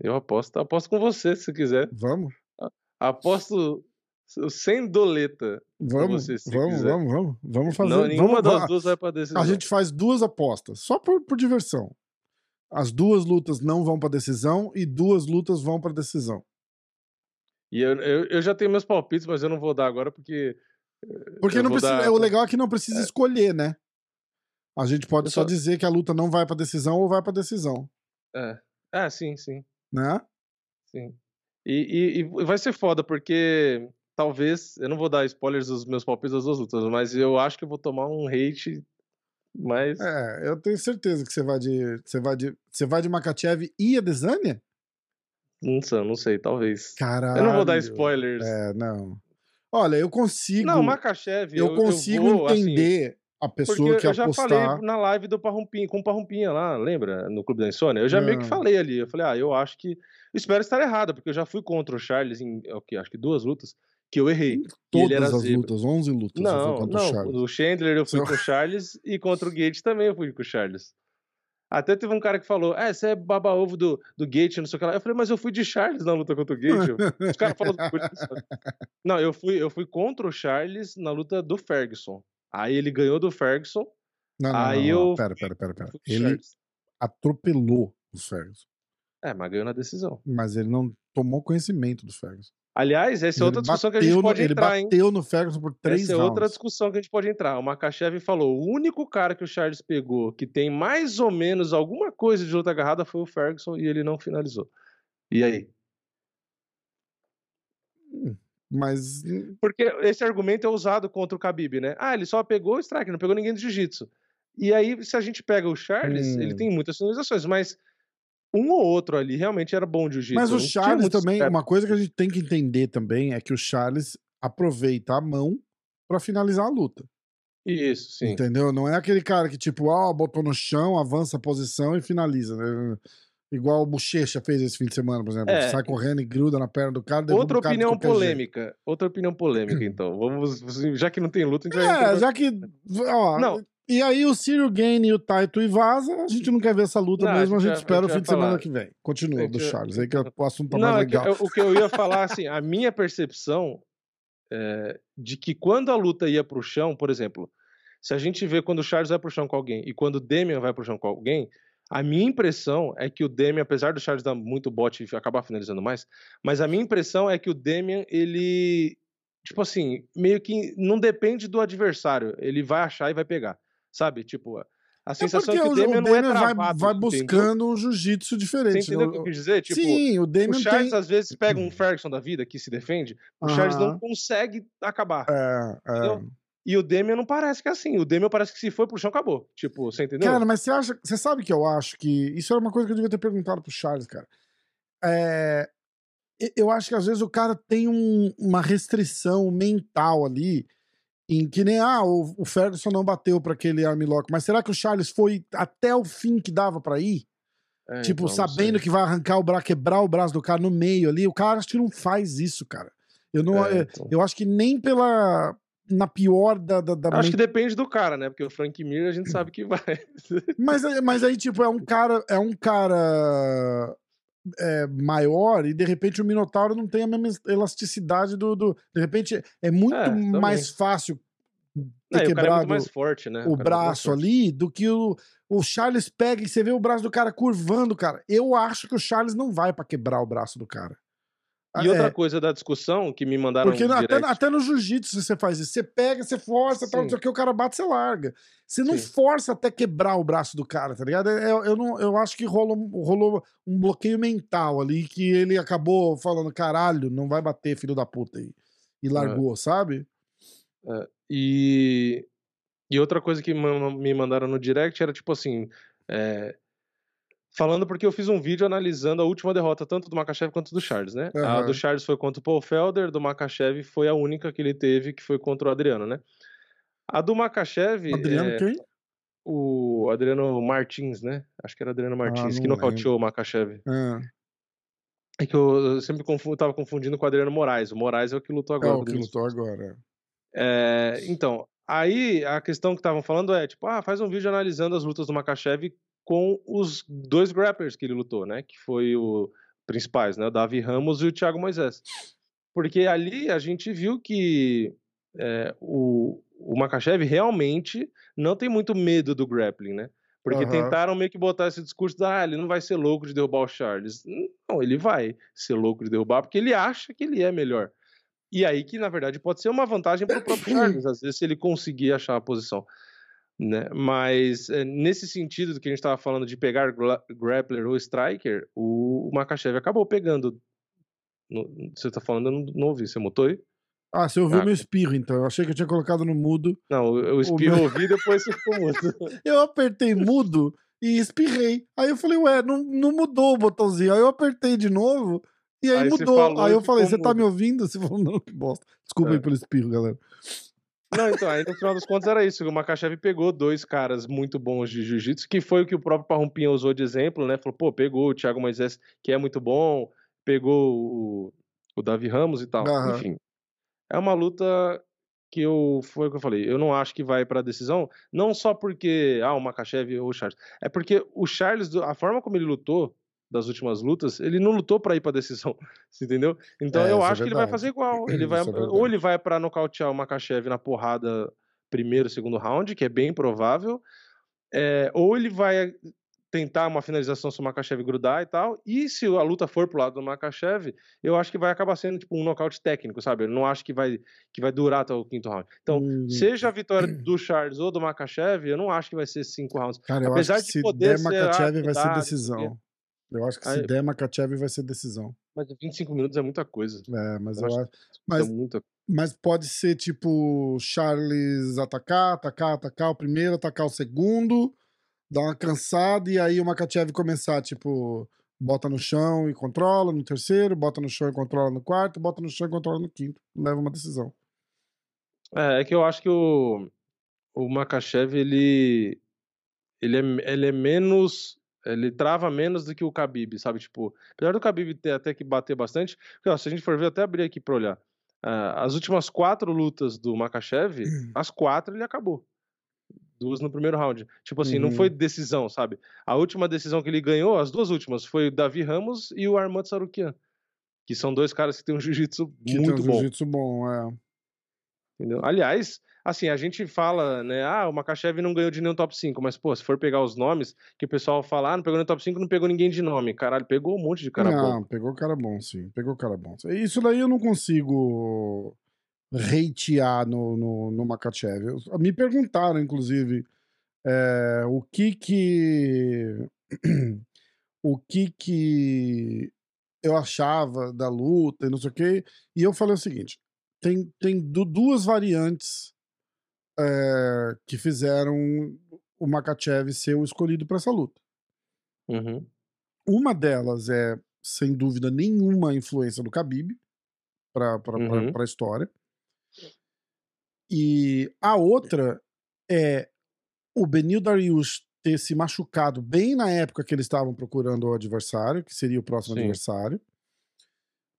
Eu aposto, aposto com você, se quiser. Vamos? Aposto sem doleta. Vamos, você, vamos, quiser. vamos, vamos. Vamos fazer. Não, nenhuma vamos, das duas vai pra decisão. A gente faz duas apostas, só por, por diversão. As duas lutas não vão pra decisão e duas lutas vão pra decisão. E eu, eu, eu já tenho meus palpites, mas eu não vou dar agora porque. Porque Eu não precisa, dar- é, o legal é que não precisa escolher, né? A gente pode só só- dizer que a luta não vai pra decisão ou vai pra decisão, É. Ah, sim, sim. né? Sim. E, e- e vai ser foda, porque talvez. Eu não vou dar spoilers dos meus palpites das duas lutas, mas eu acho que eu vou tomar um hate. Mas. É, eu tenho certeza que você vai de você vai de você vai de Makachev e Adesanya? Não sei, não sei, talvez. Caralho. Eu não vou dar spoilers. É, não. Olha, eu consigo Não, Makachev. eu consigo vou, assim, entender a pessoa Porque que eu já apostar. falei na live do Parrumpinha, com o Parrumpinha lá, lembra? No Clube da Insônia? Eu já meio que Não. falei ali. Eu falei, ah, eu acho que. Eu espero estar errado, porque eu já fui contra o Charles em, é o quê? acho que duas lutas, que eu errei. Todas as zebra. lutas, 11 lutas Não, contra o não. Charles. O Chandler eu fui Seu- com o Charles e contra o Gate também eu fui com o Charles. Até teve um cara que falou, é, você é baba-ovo do, do Gate, não sei o que lá. Eu falei, mas eu fui de Charles na luta contra o Gate. Os caras falam. (laughs) Não, eu fui, eu fui contra o Charles na luta do Ferguson. Aí ele ganhou do Ferguson. Não, não, Aí não, não, eu- Pera, pera, pera, pera. Ele Charles. atropelou o Ferguson, É, mas ganhou na decisão. mas ele não tomou conhecimento do Ferguson. Aliás, essa é Ele outra discussão que a gente no- pode ele entrar, hein? bateu no Ferguson por três Essa é rounds. outra discussão que a gente pode entrar. O Makachev falou: o único cara que o Charles pegou que tem mais ou menos alguma coisa de luta agarrada foi o Ferguson e ele não finalizou. E aí? Mas Porque esse argumento é usado contra o Khabib, né? Ah, ele só pegou o strike, não pegou ninguém do jiu-jitsu. E aí, se a gente pega o Charles, Hum. ele tem muitas finalizações, mas um ou outro ali realmente era bom de jiu-jitsu. Mas o Charles também, uma coisa que a gente tem que entender também é que o Charles aproveita a mão pra finalizar a luta. Isso, sim. Entendeu? Não é aquele cara que, tipo, ó, botou no chão, avança a posição e finaliza. né? Igual o Bochecha fez esse fim de semana, por exemplo. É. Sai correndo e gruda na perna do cara. Outra o cara opinião qualquer jeito. polêmica. Outra opinião polêmica, (clears throat) então. Vamos, já que não tem luta, a gente vai. É, já que. Ó, Não. E aí o Ciro Gain e o Taito e vaza, a gente não quer ver essa luta Não, mesmo, a gente espera a o gente fim de semana que vem. Continua, do Charles, aí que o assunto tá Não, mais é que legal. eu- o que eu ia falar, assim, a minha percepção é de que quando a luta ia pro chão, por exemplo, se a gente vê quando o Charles vai pro chão com alguém e quando o Demian vai pro chão com alguém, a minha impressão é que o Demian, apesar do Charles dar muito bote e acabar finalizando mais, mas a minha impressão é que o Demian, ele, tipo assim, meio que não depende do adversário, ele vai achar e vai pegar, sabe? Tipo, a É sensação é que o o, Demian o não é vai, travado, vai entendeu? buscando um jiu-jitsu Você diferente. entendeu o né? que eu quis dizer? Tipo, Sim, o o Damian Charles tem. às vezes pega um Ferguson da vida que se defende, o Charles Aham. não consegue acabar. É, é. Entendeu? E o Demian não parece que é assim. O Demian parece que se foi pro chão, acabou. Tipo, você entendeu? Cara, mas você acha. Você sabe que eu acho que. Isso era uma coisa que eu devia ter perguntado pro Charles, cara. É, eu acho que às vezes o cara tem um- uma restrição mental ali. Em que nem, ah, o, o Ferguson não bateu pra aquele armlock, mas será que o Charles foi até o fim que dava pra ir? É, tipo, então, sabendo que vai arrancar o braço, quebrar o braço do cara no meio ali. O cara acho que não faz isso, cara. Eu não. É, eu, então. eu acho que nem pela. Na pior da. da, da Acho que depende do cara, né? Porque o Frank Mir a gente sabe que vai. (laughs) Mas, mas aí, tipo, é um cara. É um cara. É, maior e de repente o Minotauro não tem a mesma elasticidade do. do- de repente é muito É, mais fácil ter É, o é quebrado mais forte, né? o cara é braço ali do que o, o Charles pega e você vê o braço do cara curvando, cara. Eu acho que o Charles não vai pra quebrar o braço do cara. E outra É, coisa da discussão que me mandaram porque até, até no jiu-jitsu você faz isso. Você pega, você força, tal, não sei o que, o cara bate, você larga. Você não Sim. força até quebrar o braço do cara, tá ligado? É- Eu, eu, não, eu acho que rolou, rolou um bloqueio mental ali que ele acabou falando, caralho, não vai bater, filho da puta. E, e largou, sabe? E, e outra coisa que me mandaram no direct era tipo assim. é, Falando porque eu fiz um vídeo analisando a última derrota, tanto do Makachev quanto do Charles, né? A Aham. do Charles foi contra o Paul Felder, do Makachev foi a única que ele teve, que foi contra o Adriano, né? A do Makachev. Adriano, é, quem? O Adriano Martins, né? Acho que era Adriano Martins, Ah, que nocauteou o Makachev. Ah, É que eu, sempre tava confundindo com o Adriano Moraes. O Moraes é o que lutou é agora. o com o que lutou agora. É, então, aí a questão que estavam falando é, tipo, ah, faz um vídeo analisando as lutas do Makachev com os dois grapplers que ele lutou, né? Que foi o principais, né? O Davi Ramos e o Thiago Moisés. Porque ali a gente viu que é, o, o Makachev realmente não tem muito medo do grappling, né? Porque Aham. tentaram meio que botar esse discurso de, ah, ele não vai ser louco de derrubar o Charles. Não, ele vai ser louco de derrubar porque ele acha que ele é melhor. E aí que, na verdade, pode ser uma vantagem para o próprio Charles, (coughs) às vezes, se ele conseguir achar a posição. Né? Mas, é, nesse sentido do que a gente estava falando de pegar gra- grappler ou striker, o, o Makachev acabou pegando. No- você está falando, eu não, não ouvi. Você mutou aí? Ah, você ouviu Ah, meu espirro, então. Eu achei que eu tinha colocado no mudo. Não, eu espirro meu- ouvi depois você ficou mudo. (laughs) Eu apertei mudo e espirrei. Aí eu falei, ué, não, não mudou o botãozinho. Aí eu apertei de novo e aí, Aí mudou. Aí e eu falei, você tá mudo. me ouvindo? Você falou, não, que bosta. Desculpa É. aí pelo espirro, galera. Não, então, aí no final das contas era isso. O Makachev pegou dois caras muito bons de jiu-jitsu, que foi o que o próprio Parrumpinha usou de exemplo, né? Falou, pô, pegou o Thiago Moisés, que é muito bom, pegou o, o Davi Ramos e tal. Aham. Enfim. É uma luta que eu. Foi o que eu falei. Eu não acho que vai pra decisão, não só porque, ah, o Makachev ou o Charles. É porque o Charles, a forma como ele lutou das últimas lutas, ele não lutou pra ir pra decisão, (laughs) entendeu? Então É, eu é acho que ele vai fazer igual. Ele (clears throat) vai, é ou ele vai pra nocautear o Makachev na porrada primeiro, segundo round, que é bem provável, é, ou ele vai tentar uma finalização se o Makachev grudar e tal. E se a luta for pro lado do Makachev, eu acho que vai acabar sendo tipo um nocaute técnico, sabe? Eu não acho que vai, que vai durar até o quinto round. Então, hum. seja a vitória (clears throat) do Charles ou do Makachev, eu não acho que vai ser cinco rounds. Cara, eu Apesar acho que de se poder der Makachev vai ser decisão. Eu acho que se Aí, der Makachev vai ser decisão. Mas 25 minutos é muita coisa. É, mas eu, eu acho. acho mas, é muita... mas pode ser tipo Charles atacar, atacar, atacar o primeiro, atacar o segundo dar uma cansada e aí o Makachev começar, tipo, bota no chão e controla no terceiro, bota no chão e controla no quarto, bota no chão e controla no quinto. Leva uma decisão. É, é que eu acho que o, o Makachev, ele, ele, é, ele é menos. Ele trava menos do que o Khabib, sabe? Tipo, apesar do Khabib ter até que bater bastante, porque, ó, se a gente for ver, até abrir aqui pra olhar. Uh, as últimas quatro lutas do Makachev, hum. as quatro ele acabou duas no primeiro round. Tipo assim, uhum. não foi uhum. decisão, sabe? A última decisão que ele ganhou, as duas últimas, foi o Davi Ramos e o Armand Sarukian. Que são dois caras que têm um jiu-jitsu muito um bom. jiu-jitsu bom, é. Entendeu? Aliás, assim, a gente fala, né, ah, o Makachev não ganhou de nenhum top 5, mas, pô, se for pegar os nomes, que o pessoal fala, ah, não pegou no top 5, não pegou ninguém de nome. Caralho, pegou um monte de cara não, bom. Não, pegou cara bom, sim. Pegou cara bom. Isso daí eu não consigo hatear no, no, no Makachev. Me perguntaram, inclusive, é, o que que. (clears throat) o que que eu achava da luta e não sei o quê. E eu falei o seguinte: tem, tem duas variantes é, que fizeram o Makachev ser o escolhido para essa luta. Uhum. Uma delas é, sem dúvida nenhuma, a influência do Khabib para uhum. a história. E a outra é o Benil Darius ter se machucado bem na época que eles estavam procurando o adversário, que seria o próximo Sim. adversário.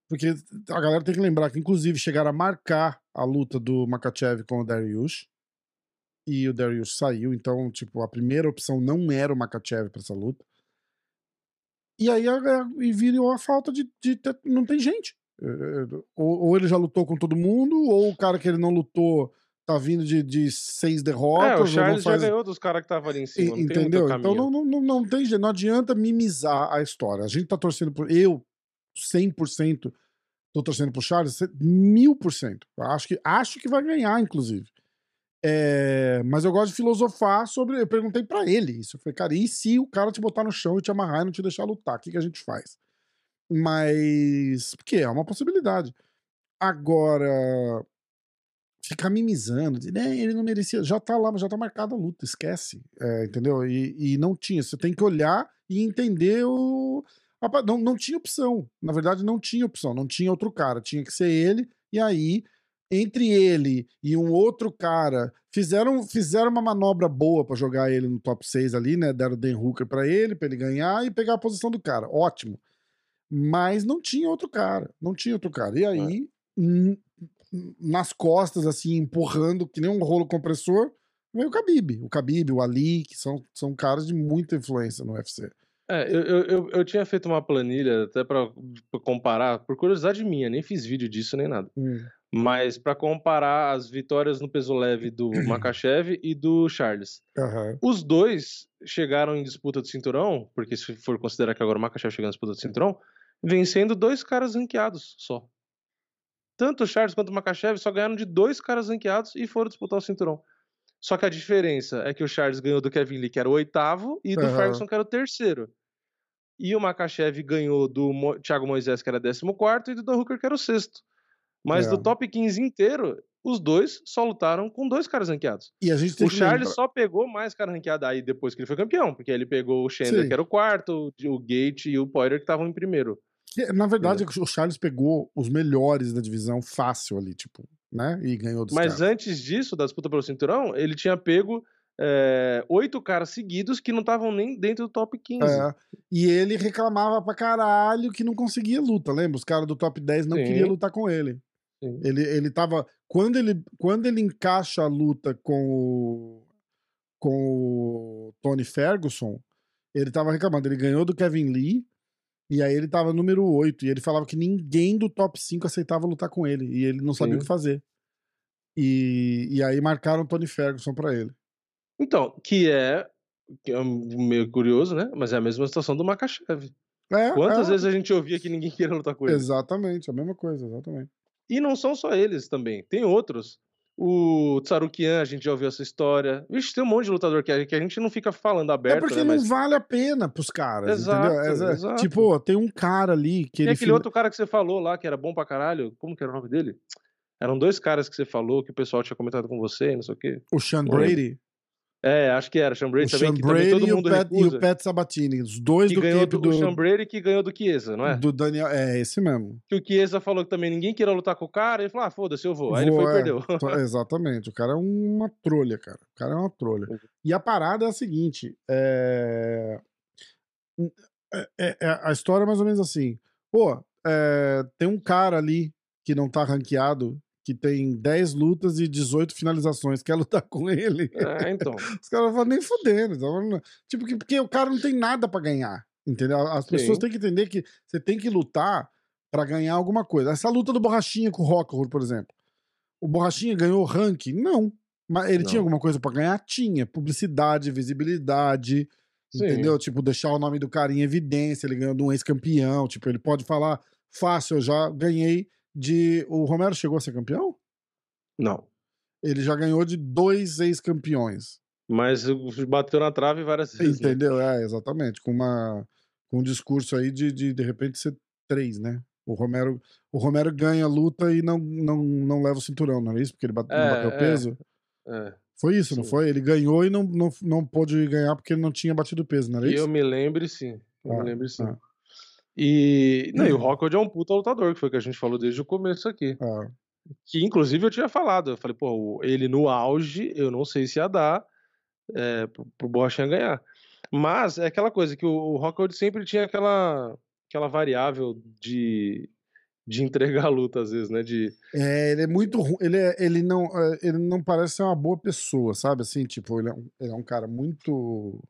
Porque a galera tem que lembrar que, inclusive, chegaram a marcar a luta do Makachev com o Darius. E o Darius saiu, então, tipo, a primeira opção não era o Makachev para essa luta. E aí e virou a falta de, de ter, não tem gente. Ou, ou, ele já lutou com todo mundo, ou o cara que ele não lutou tá vindo de, de seis derrotas. É, o Charles faz... já ganhou dos caras que estavam ali em cima. E, entendeu? então não, não, não, tem jeito, não adianta mimizar a história. A gente tá torcendo por. Eu, 100%, tô torcendo pro Charles, mil por cento. Acho que, acho que vai ganhar, inclusive. É, mas eu gosto de filosofar sobre. Eu perguntei para ele isso. Eu falei, cara, e se o cara te botar no chão e te amarrar e não te deixar lutar? O que, que a gente faz? Mas. Porque é uma possibilidade. Agora. Ficar mimizando, né, ele não merecia. Já tá lá, já tá marcada a luta, esquece. É, entendeu? E, e não tinha. Você tem que olhar e entender o. Não, não tinha opção. Na verdade, não tinha opção. Não tinha outro cara. Tinha que ser ele. E aí, entre ele e um outro cara, fizeram, fizeram uma manobra boa para jogar ele no top 6 ali, né? Deram o Dan Hooker pra ele, pra ele ganhar e pegar a posição do cara. Ótimo. Mas não tinha outro cara. Não tinha outro cara. E aí, é. nas costas, assim, empurrando, que nem um rolo compressor, veio o Khabib. O Khabib, o Ali, que são, são caras de muita influência no UFC. É, eu, eu, eu tinha feito uma planilha até para comparar, por curiosidade minha, nem fiz vídeo disso nem nada. Hum. Mas para comparar as vitórias no peso leve do (clears throat) Makachev e do Charles. Uhum. Os dois chegaram em disputa do cinturão, porque se for considerar que agora o Makachev chegou em disputa do cinturão, vencendo dois caras ranqueados só. Tanto o Charles quanto o Makachev só ganharam de dois caras ranqueados e foram disputar o cinturão. Só que a diferença é que o Charles ganhou do Kevin Lee, que era o oitavo, e do uhum. Ferguson, que era o terceiro. E o Makachev ganhou do Mo Thiago Moisés, que era décimo quarto, e do Don Hooker, que era o sexto. Mas é. do top 15 inteiro, os dois só lutaram com dois caras ranqueados. o Charles só pegou mais cara ranqueado aí depois que ele foi campeão, porque ele pegou o Chandler, Sim. que era o quarto, o Gate e o Poirier, que estavam em primeiro. Na verdade, é. o Charles pegou os melhores da divisão fácil ali, tipo, né? E ganhou dos Mas caras. antes disso, da disputa pelo cinturão, ele tinha pego é, oito caras seguidos que não estavam nem dentro do top 15. É, e ele reclamava pra caralho que não conseguia luta, lembra? Os caras do top 10 não queriam lutar com ele. Sim. Ele, ele tava. Quando ele, quando ele encaixa a luta com o, com o Tony Ferguson, ele tava reclamando. Ele ganhou do Kevin Lee e aí ele tava número 8. E ele falava que ninguém do top 5 aceitava lutar com ele. E ele não sabia Sim. o que fazer. E, e aí marcaram Tony Ferguson para ele. Então, que é que é meio curioso, né? Mas é a mesma situação do Makachev. É, Quantas é, vezes a gente ouvia que ninguém (laughs) queria lutar com ele? Exatamente, a mesma coisa, exatamente. E não são só eles também, tem outros. O Tsarukian, a gente já ouviu essa história. Vixe, tem um monte de lutador que a, gente não fica falando aberto, é porque né? não Mas... vale a pena pros caras, Exato? É- é- exato. Tipo, tem um cara ali que Tem ele... aquele outro cara que você falou lá, que era bom pra caralho. Como que era o nome dele? Eram dois caras que você falou, que o pessoal tinha comentado com você, não sei o quê. O Sean Não. Brady. É, acho que era. Sean Brady o também, Sean que também Brady todo e o, mundo Pat, e recusa. o Pat Sabatini. Os dois do ganhou do, do, O Sean Brady que ganhou do Chiesa, não é? do Daniel. É, esse mesmo. Que o Chiesa falou que também ninguém queria lutar com o cara. Ele falou, ah, foda-se, eu vou. Aí ele foi Vou, e é. perdeu. (laughs) Exatamente. O cara é uma trolha, cara. O cara é uma trolha. E a parada é a seguinte: é... é- é- é- a história é mais ou menos assim. Pô, é, tem um cara ali que não tá ranqueado, que tem 10 lutas e 18 finalizações. Quer lutar com ele? É, então. Os caras falam nem fudendo. Tipo, que- porque o cara não tem nada pra ganhar. Entendeu? As pessoas Sim. têm que entender que você tem que lutar pra ganhar alguma coisa. Essa luta do Borrachinha com o Rockhold, por exemplo. O Borrachinha ganhou ranking? Não. Mas ele Não. tinha alguma coisa pra ganhar? Tinha. Publicidade, visibilidade. Sim. Entendeu? Tipo, deixar o nome do cara em evidência. Ele ganhou de um ex-campeão. Tipo, ele pode falar fácil, eu já ganhei de. O Romero chegou a ser campeão? Não. Ele já ganhou de dois ex-campeões. Mas bateu na trave várias vezes. né? Entendeu? É, exatamente. Com, uma, com um discurso aí de, de de repente ser três, né? O Romero, o Romero ganha a luta e não, não, não leva o cinturão, não é isso? Porque ele bate, não É, bateu é. peso. É. Foi isso, não Sim. foi? Ele ganhou e não, não, não pôde ganhar porque ele não tinha batido peso, não era isso? eu me lembre, sim. Eu Ah, me lembro, sim. ah. E, não, e o Rockwood é um puta lutador, que foi o que a gente falou desde o começo aqui. Ah, Que inclusive eu tinha falado. Eu falei, pô, ele no auge, eu não sei se ia dar é, pro, Borrachinha ganhar. Mas é aquela coisa que o, o Rockwood sempre tinha aquela, aquela variável de, de entregar a luta, às vezes, né? De, É, ele é muito ruim. Ele, é- ele, não, é, ele não parece ser uma boa pessoa, sabe? Assim, tipo, ele é um, ele é um cara muito.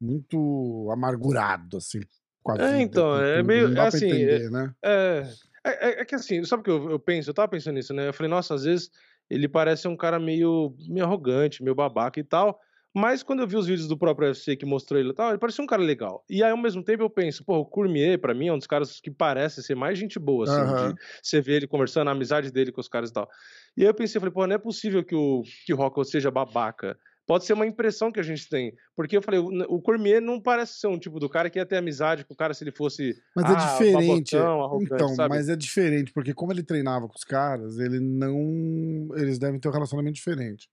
Muito amargurado, assim, com a É, vida. então, é meio- Não dá é assim, entender, né? É, é, é- é que assim, sabe o que eu, eu penso? Eu tava pensando nisso, né? Eu falei, nossa, às vezes ele parece um cara meio, meio arrogante, meio babaca e tal. Mas quando eu vi os vídeos do próprio UFC que mostrou ele e tal, ele parecia um cara legal. E aí, ao mesmo tempo, eu penso, pô, o Cormier, pra mim, é um dos caras que parece ser mais gente boa, assim, de você ver ele conversando, a amizade dele com os caras e tal. E aí eu pensei, falei, pô, não é possível que o, que o Rocco seja babaca. Pode ser uma impressão que a gente tem. Porque eu falei, o, Cormier não parece ser um tipo do cara que ia ter amizade com o cara se ele fosse. Mas ah, é diferente. babotão, então, sabe? mas é diferente, porque como ele treinava com os caras, ele não. Eles devem ter um relacionamento diferente.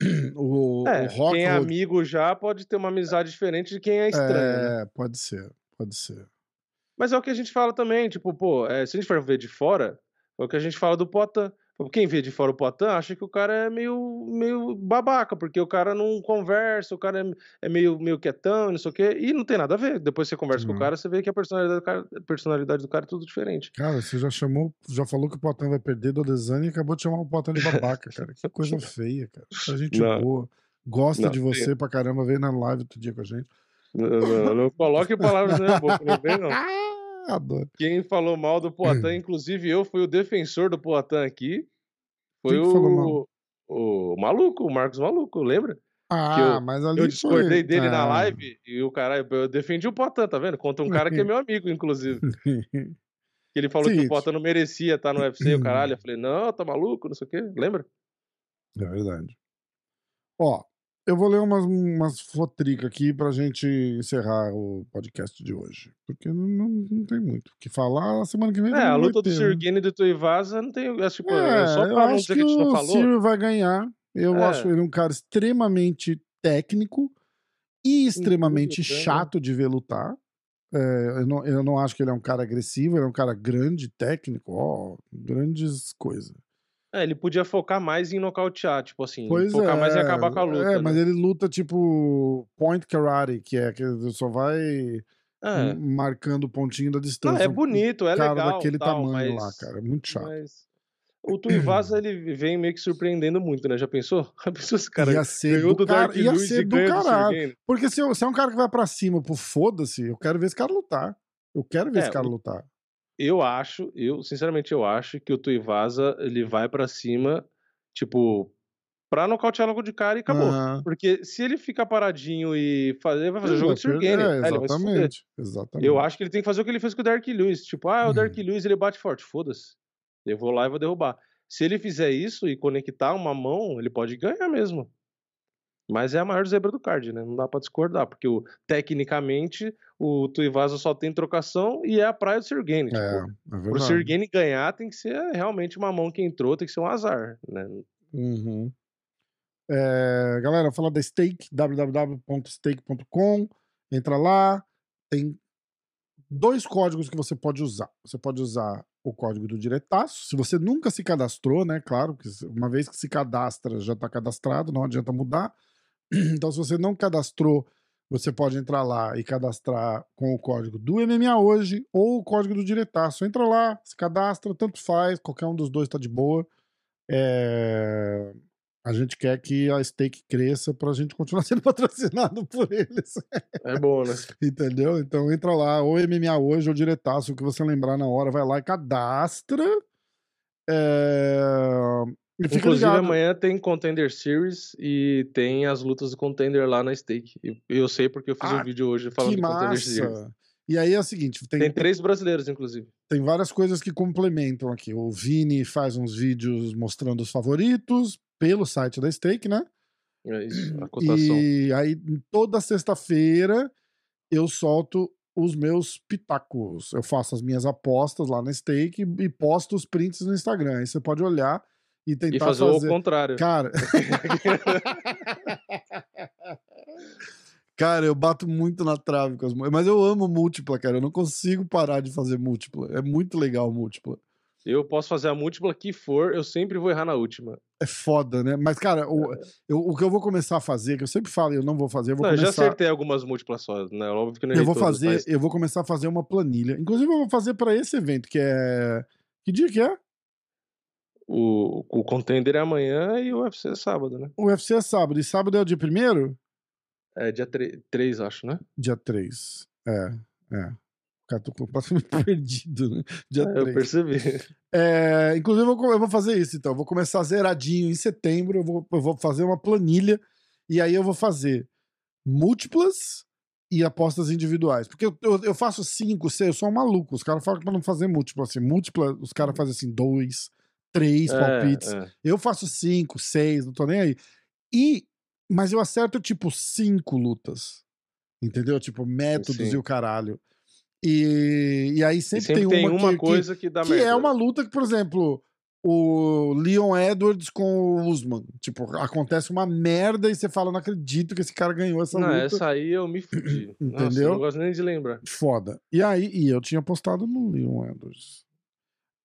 (clears throat) O, É, o Rock. quem é amigo já pode ter uma amizade diferente de quem é estranho, né? É, pode ser, pode ser. Mas é o que a gente fala também, tipo, pô, é, se a gente for ver de fora, é o que a gente fala do Poitin. Quem vê de fora o Poitin acha que o cara é meio, meio babaca, porque o cara não conversa, o cara é, é meio, meio quietão, não sei o quê, e não tem nada a ver. Depois você conversa com Uhum. o cara, você vê que a personalidade do cara, a personalidade do cara é tudo diferente. Cara, você já chamou, já falou que o Potan vai perder do Adesanya e acabou de chamar o Potan de babaca, cara. Que (laughs) coisa feia, cara. A (laughs) gente Não. boa. Gosta Não, de você pra caramba, veio na live outro dia com a gente. Não, não, não coloque palavras na minha boca, não vem não. (laughs) Ah, adoro. Quem falou mal do Poitin, inclusive eu, fui o defensor do Poitin aqui. Foi que mal? o, o maluco, o Marcos Maluco, lembra? Ah, eu- mas ali Eu discordei foi... dele na Ah. live e o cara, eu defendi o Poitin, tá vendo? Contra um cara que é meu amigo, inclusive. (laughs) Que ele falou que Seguinte. o Poitin não merecia estar no UFC, o caralho. Eu (clears throat) falei, não, tá maluco, não sei o quê. Lembra? É verdade. Ó, eu vou ler umas, umas fotricas aqui pra gente encerrar o podcast de hoje. Porque não, não, não tem muito o que falar. A semana que vem É, a luta do né? Sirguini e do Tuivasa não tem. É, tipo, É, é só eu pra não acho dizer que a gente não o falou. Ciro vai ganhar. Eu É. acho ele um cara extremamente técnico e extremamente tudo, né? chato de ver lutar. É, eu, não, eu não acho que ele é um cara agressivo, ele é um cara grande, técnico, ó, grandes coisas. É, ele podia focar mais em nocautear, tipo assim, Pois focar é, mais em acabar com a luta. É, mas né? ele luta tipo point karate, que é que só vai É. marcando o pontinho da Não, distância. é bonito, é cara legal. daquele tal, tamanho mas, lá, cara, é muito chato. Mas o Tuivasa, ele vem meio que surpreendendo muito, né? Já pensou? (laughs) Já pensou esse cara ia ser do, do cara, ia ser do caralho. Porque se, eu- se é um cara que vai pra cima pro foda-se, eu quero ver esse cara lutar. Eu quero ver É, esse cara lutar. Eu acho, eu sinceramente eu acho que o Tuivasa ele vai pra cima, tipo, pra nocautear logo de cara e acabou. Aham. Porque se ele ficar paradinho e fazer, vai fazer Ele jogo vai de Sir perder, Game. é, fuder. exatamente. Exatamente. Eu acho que ele tem que fazer o que ele fez com o Dark Lewis. Tipo, ah, o Dark Uhum. Lewis ele bate forte. Foda-se. Eu vou lá e vou derrubar. Se ele fizer isso e conectar uma mão, ele pode ganhar mesmo. Mas é a maior zebra do card, né? Não dá pra discordar, porque o, tecnicamente o Tuivasa só tem trocação e é a praia do Sergane. Tipo, É, é pro. Sergane ganhar tem que ser realmente uma mão que entrou, tem que ser um azar, né? Uhum. É, galera, falar da Stake, www.stake.com. Entra lá, tem dois códigos que você pode usar. Você pode usar o código do diretaço. Se você nunca se cadastrou, né? Claro, que uma vez que se cadastra, já está cadastrado, não adianta mudar. (clears throat) Então, se você não cadastrou, você pode entrar lá e cadastrar com o código do MMA hoje ou o código do diretaço. Entra lá, se cadastra, tanto faz, qualquer um dos dois tá de boa. É, A gente quer que a stake cresça para a gente continuar (laughs) sendo patrocinado por eles. É bom, né? (laughs) Entendeu? Então entra lá, ou MMA hoje, ou diretaço, o que você lembrar na hora, vai lá e cadastra. É... E fica Inclusive, amanhã tem Contender Series e tem as lutas do Contender lá na Stake. Eu sei porque eu fiz Ah, um vídeo hoje falando Que do Contender Series. massa! E aí é o seguinte, tem, Tem três brasileiros, inclusive. tem várias coisas que complementam aqui. O Vini faz uns vídeos mostrando os favoritos pelo site da Stake, né? É isso, a cotação. E aí, toda sexta-feira, eu solto os meus pitacos. Eu faço as minhas apostas lá na Stake e posto os prints no Instagram. Aí você pode olhar e E tentar fazer, fazer. o contrário. Cara. (laughs) cara, eu bato muito na trave com as Mas eu amo múltipla, cara. Eu não consigo parar de fazer múltipla. É muito legal múltipla. Eu posso fazer a múltipla que for, eu sempre vou errar na última. É foda, né? Mas, cara, o, eu- o que eu vou começar a fazer, que eu sempre falo e eu não vou fazer, eu vou Não, eu já começar. acertei algumas múltiplas só, né? Óbvio que não Eu errei vou fazer, mas eu vou começar a fazer uma planilha. Inclusive, eu vou fazer para esse evento, que é. Que dia que é? O, o Contender é amanhã e o UFC é sábado, né? O UFC é sábado. E sábado é o dia primeiro? É dia 3, acho, né? Dia 3. É, é. Cara, tô completamente (laughs) perdido, né? Dia É, eu 3. percebi. É, inclusive, eu vou, eu vou fazer isso, então. Eu vou começar zeradinho em setembro. Eu vou, eu vou fazer uma planilha. E aí eu vou fazer múltiplas e apostas individuais. Porque eu, eu, eu faço cinco, seis, eu sou um maluco. Os caras falam pra não fazer múltipla. Assim, múltipla, os caras fazem assim, dois, três palpites. É, é. Eu faço cinco, seis, não tô nem aí. E, mas eu acerto, tipo, cinco lutas. Entendeu? Tipo, métodos Sim. e o caralho. E, e aí E sempre, sempre tem uma, que, que- coisa que, dá que merda. é uma luta que, por exemplo, o Leon Edwards com o Usman. Tipo, acontece uma merda e você fala, não acredito que esse cara ganhou essa Não, luta. essa aí eu me fudi. (clears throat) Nossa, eu Entendeu? não gosto nem de lembrar. Foda. E aí, e eu tinha apostado no Leon Edwards.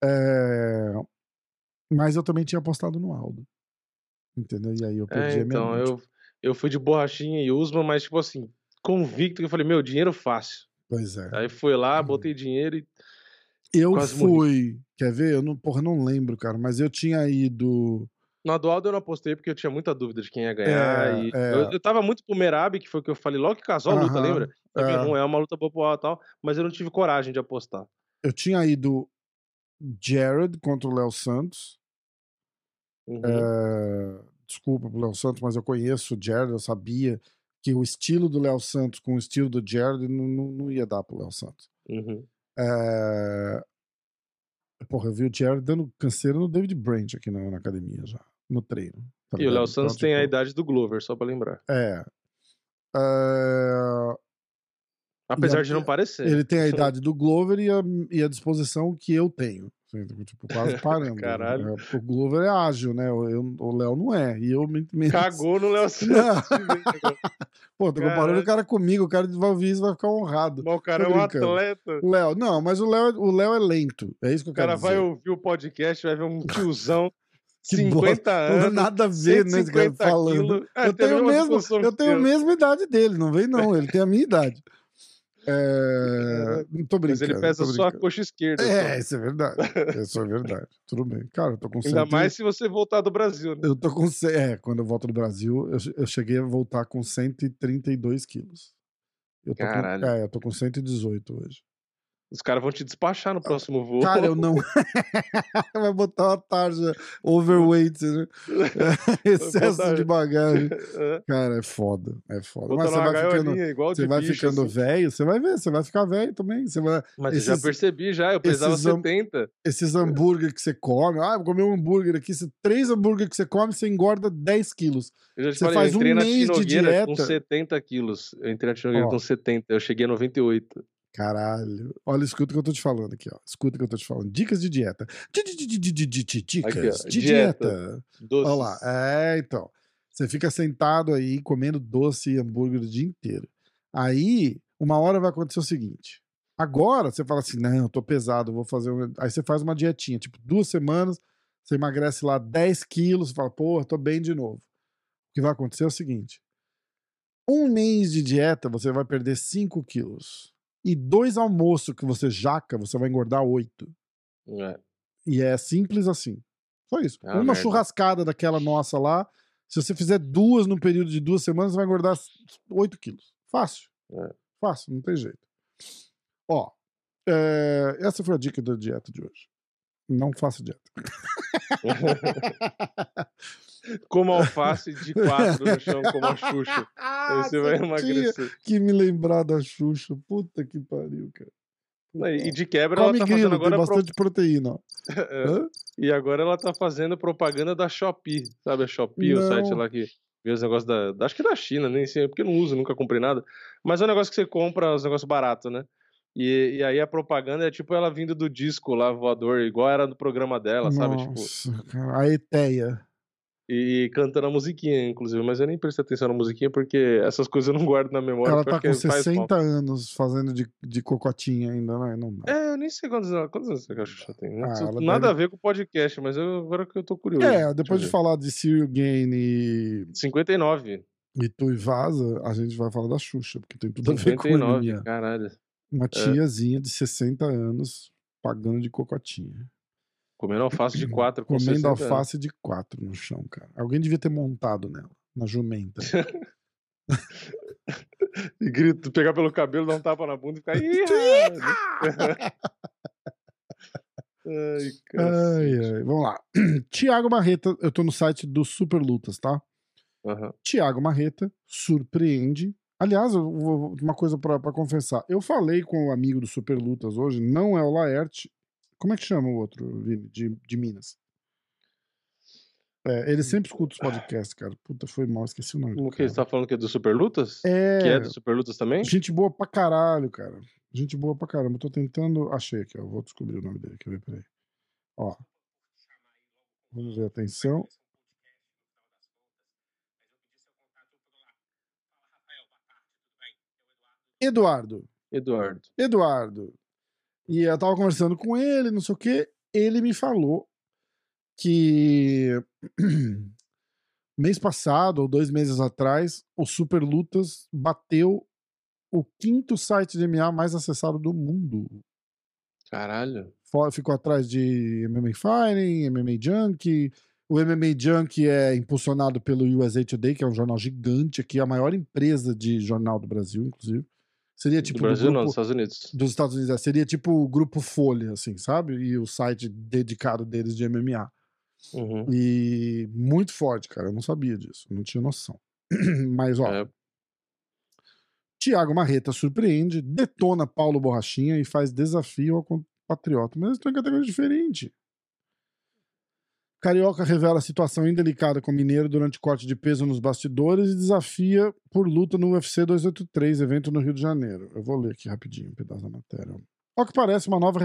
É, Mas eu também tinha apostado no Aldo. Entendeu? E aí eu perdi É, a minha então, eu, eu fui de borrachinha e Usman, mas, tipo assim, convicto que eu falei, meu, dinheiro fácil. Pois é. Aí fui lá, botei dinheiro e. Eu quase fui. Quer ver? Eu não, porra, não lembro, cara. Mas eu tinha ido. Na do Aldo eu não apostei porque eu tinha muita dúvida de quem ia ganhar. É, e é. Eu, eu tava muito pro Merab, que foi o que eu falei logo que casou a luta, Aham, lembra? É. não é uma luta Aldo e tal, mas eu não tive coragem de apostar. Eu tinha ido Jared contra o Léo Santos. Uhum. É, desculpa pro Léo Santos, mas eu conheço o Jared, eu sabia que o estilo do Léo Santos com o estilo do Jared não, não, não ia dar pro Léo Santos. Uhum. É, Porra, eu vi o Jared dando canseira no David Branch aqui na, na academia já, no treino. tá E o? Léo Santos Então, tem a tipo, idade do Glover, só pra lembrar. É. É, Apesar a- de não parecer. Ele tem a (laughs) idade do Glover e a, e a disposição que eu tenho. Tipo, quase (laughs) parando. Caralho. É, porque o Glover é ágil, né? O, eu- o Léo não é. E eu me. me- Cagou no Léo. (laughs) Santos. de né? Pô, tô comparando Caralho. o cara comigo. O cara vai ouvir isso vai ficar honrado. Mas o cara é Tô um brincando. atleta. O Léo, não, mas o Léo, é- o Léo é lento. É isso que eu O quero cara vai dizer. ouvir o podcast, vai ver um (laughs) tiozão, Que 50 Não tem anos. nada a ver, né? Esse cara 150 falando. É, eu tenho, mesmo, eu tenho a mesma idade dele, não vem não, ele tem a minha idade. É, não tô Mas brincando. ele pesa tô só a coxa esquerda. É, só. isso é verdade. Isso é verdade. Tudo bem. Cara, eu tô com Ainda cento e- mais se você voltar do Brasil, né? Eu tô com. É, quando eu volto do Brasil, eu, eu cheguei a voltar com 132 quilos. Eu tô Caralho. Com, é, eu tô com 118 hoje. Os caras vão te despachar no próximo voo. Cara, eu não. (laughs) Vai botar uma tarja overweight, né? (laughs) Excesso de bagagem. É, Cara, é foda. É foda. botar Mas você vai ficando, você vai bicho, ficando assim. velho, você vai ver, você vai ficar velho também. Você vai... Mas eu já esses- percebi, já. Eu pesava esses am- 70. Esses hambúrguer que você come, ah, vou comer um hambúrguer aqui. Você, três hambúrguer que você come, você engorda 10 quilos. Eu já te Você falei, faz eu entrei um na mês de Tinogueira com dieta. 70 quilos. Eu entrei na Tinogueira com 70. Eu cheguei a 98. Caralho. Olha, escuta o que eu tô te falando aqui, ó. Escuta o que eu tô te falando. Dicas de dieta. Di- di- di- di- di- di- di- Dicas de dieta. Olha lá. É, então. Você fica sentado aí comendo doce e hambúrguer o dia inteiro. Aí, uma hora vai acontecer o seguinte. Agora você fala assim: não, eu tô pesado, vou fazer. Um... Aí você faz uma dietinha, tipo, duas semanas, você emagrece lá 10 quilos, fala, pô, tô bem de novo. O que vai acontecer é o seguinte: um mês de dieta, você vai perder 5 quilos. E dois almoços que você jaca, você vai engordar 8. É. E é simples assim. Só isso. Ah, Uma merda. churrascada daquela nossa lá, se você fizer duas no período de duas semanas, você vai engordar 8 quilos. Fácil. É. Fácil, não tem jeito. Ó, é, essa foi a dica da dieta de hoje. Não faça dieta. (laughs) (laughs) Como alface de quatro no chão, como a Xuxa. (laughs) Aí você vai emagrecer. que me lembrar da Xuxa. Puta que pariu, cara. E de quebra Come ela tá grilo, fazendo tem agora. pro- bastante proteína. ó. (laughs) É? E agora ela tá fazendo propaganda da Shopee. Sabe a Shopee, o site Não. lá que vê os negócios da, Acho que é da China, nem sei, porque não uso, nunca comprei nada. Mas é um negócio que você compra, os negócios baratos, né? E, e aí a propaganda é tipo ela vindo do disco lá, voador, igual era do programa dela, sabe? Tipo, Nossa, cara, a Eteia. E cantando a musiquinha, inclusive. Mas eu nem prestei atenção na musiquinha porque essas coisas eu não guardo na memória. Ela tá com faz mal. 60 anos fazendo de, de cocotinha ainda, né? Não. É, eu nem sei quantos, anos- quantos anos a Xuxa tem. né? Ah, ela Nada deve- a ver com o podcast, mas eu, agora que eu tô curioso. É, depois de falar de Cyril Gain e, 59. e Tu e Vaza, a gente vai falar da Xuxa, porque tem tudo a ver com 59, anemia. caralho. Uma tiazinha de 60 anos pagando de cocotinha. Comendo alface de 4 com Comendo 60 anos. alface de quatro no chão, cara. Alguém devia ter montado nela, na jumenta. (laughs) E grito, pegar pelo cabelo, dar um tapa na bunda e ficar. "Ih, (laughs) Ai, Ai, ai. Vamos lá. (clears throat) Tiago Marreta, eu tô no site do Super Lutas, tá? Aham. Tiago Marreta surpreende. Aliás, uma coisa pra confessar. Eu falei com o amigo do Super Lutas hoje, não é o Laerte. Como é que chama o outro, Vini, de, de Minas? É, ele sempre escuta os podcasts, cara. Puta, foi mal, esqueci o nome. O que? Você tá falando que é do Super Lutas? É, Que é do Super Lutas também? gente boa pra caralho, cara. Gente boa pra caramba. Eu tô tentando. Achei aqui, ó. Vou descobrir o nome dele. Quer ver? Peraí. Ó. Vamos ver, atenção. Eduardo. Eduardo. Eduardo. E eu tava conversando com ele, não sei o quê. Ele me falou que (clears throat) mês passado, ou dois meses atrás, o Super Lutas bateu o quinto site de MMA mais acessado do mundo. Caralho. Ficou atrás de MMA Fighting, MMA Junk. O MMA Junk é impulsionado pelo USA Today, que é um jornal gigante aqui, a maior empresa de jornal do Brasil, inclusive. Seria tipo do Brasil grupo, não, dos Estados Unidos. dos Estados Unidos. é, Seria tipo o grupo Folha, assim, sabe? E o site dedicado deles de MMA. Uhum. E muito forte, cara. Eu não sabia disso, não tinha noção. (clears throat) Mas, ó, É, Tiago Marreta surpreende, detona Paulo Borrachinha e faz desafio ao compatriota. Mas eles estão em categoria diferente. Carioca revela situação indelicada com Mineiro durante corte de peso nos bastidores e desafia por luta no UFC 283, evento no Rio de Janeiro. Eu vou ler aqui rapidinho um pedaço da matéria. Ao que parece, uma nova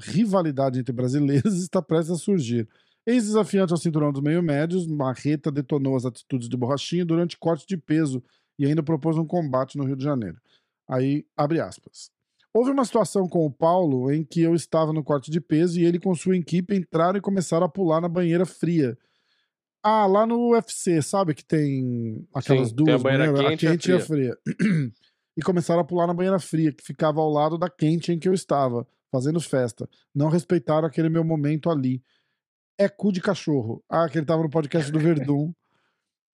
rivalidade entre brasileiros (laughs) está prestes a surgir. Ex-desafiante ao cinturão dos meio-médios, Marreta detonou as atitudes de Borrachinha durante corte de peso e ainda propôs um combate no Rio de Janeiro. Aí, abre aspas. Houve uma situação com o Paulo em que eu estava no corte de peso e ele com sua equipe entraram e começaram a pular na banheira fria. Ah, lá no UFC, sabe que tem aquelas Sim, tem duas a banheira banheiras, quente e a a fria. e começaram a pular na banheira fria, que ficava ao lado da quente em que eu estava, fazendo festa. Não respeitaram aquele meu momento ali. É cu de cachorro. Ah, que ele tava no podcast do (laughs) Verdun.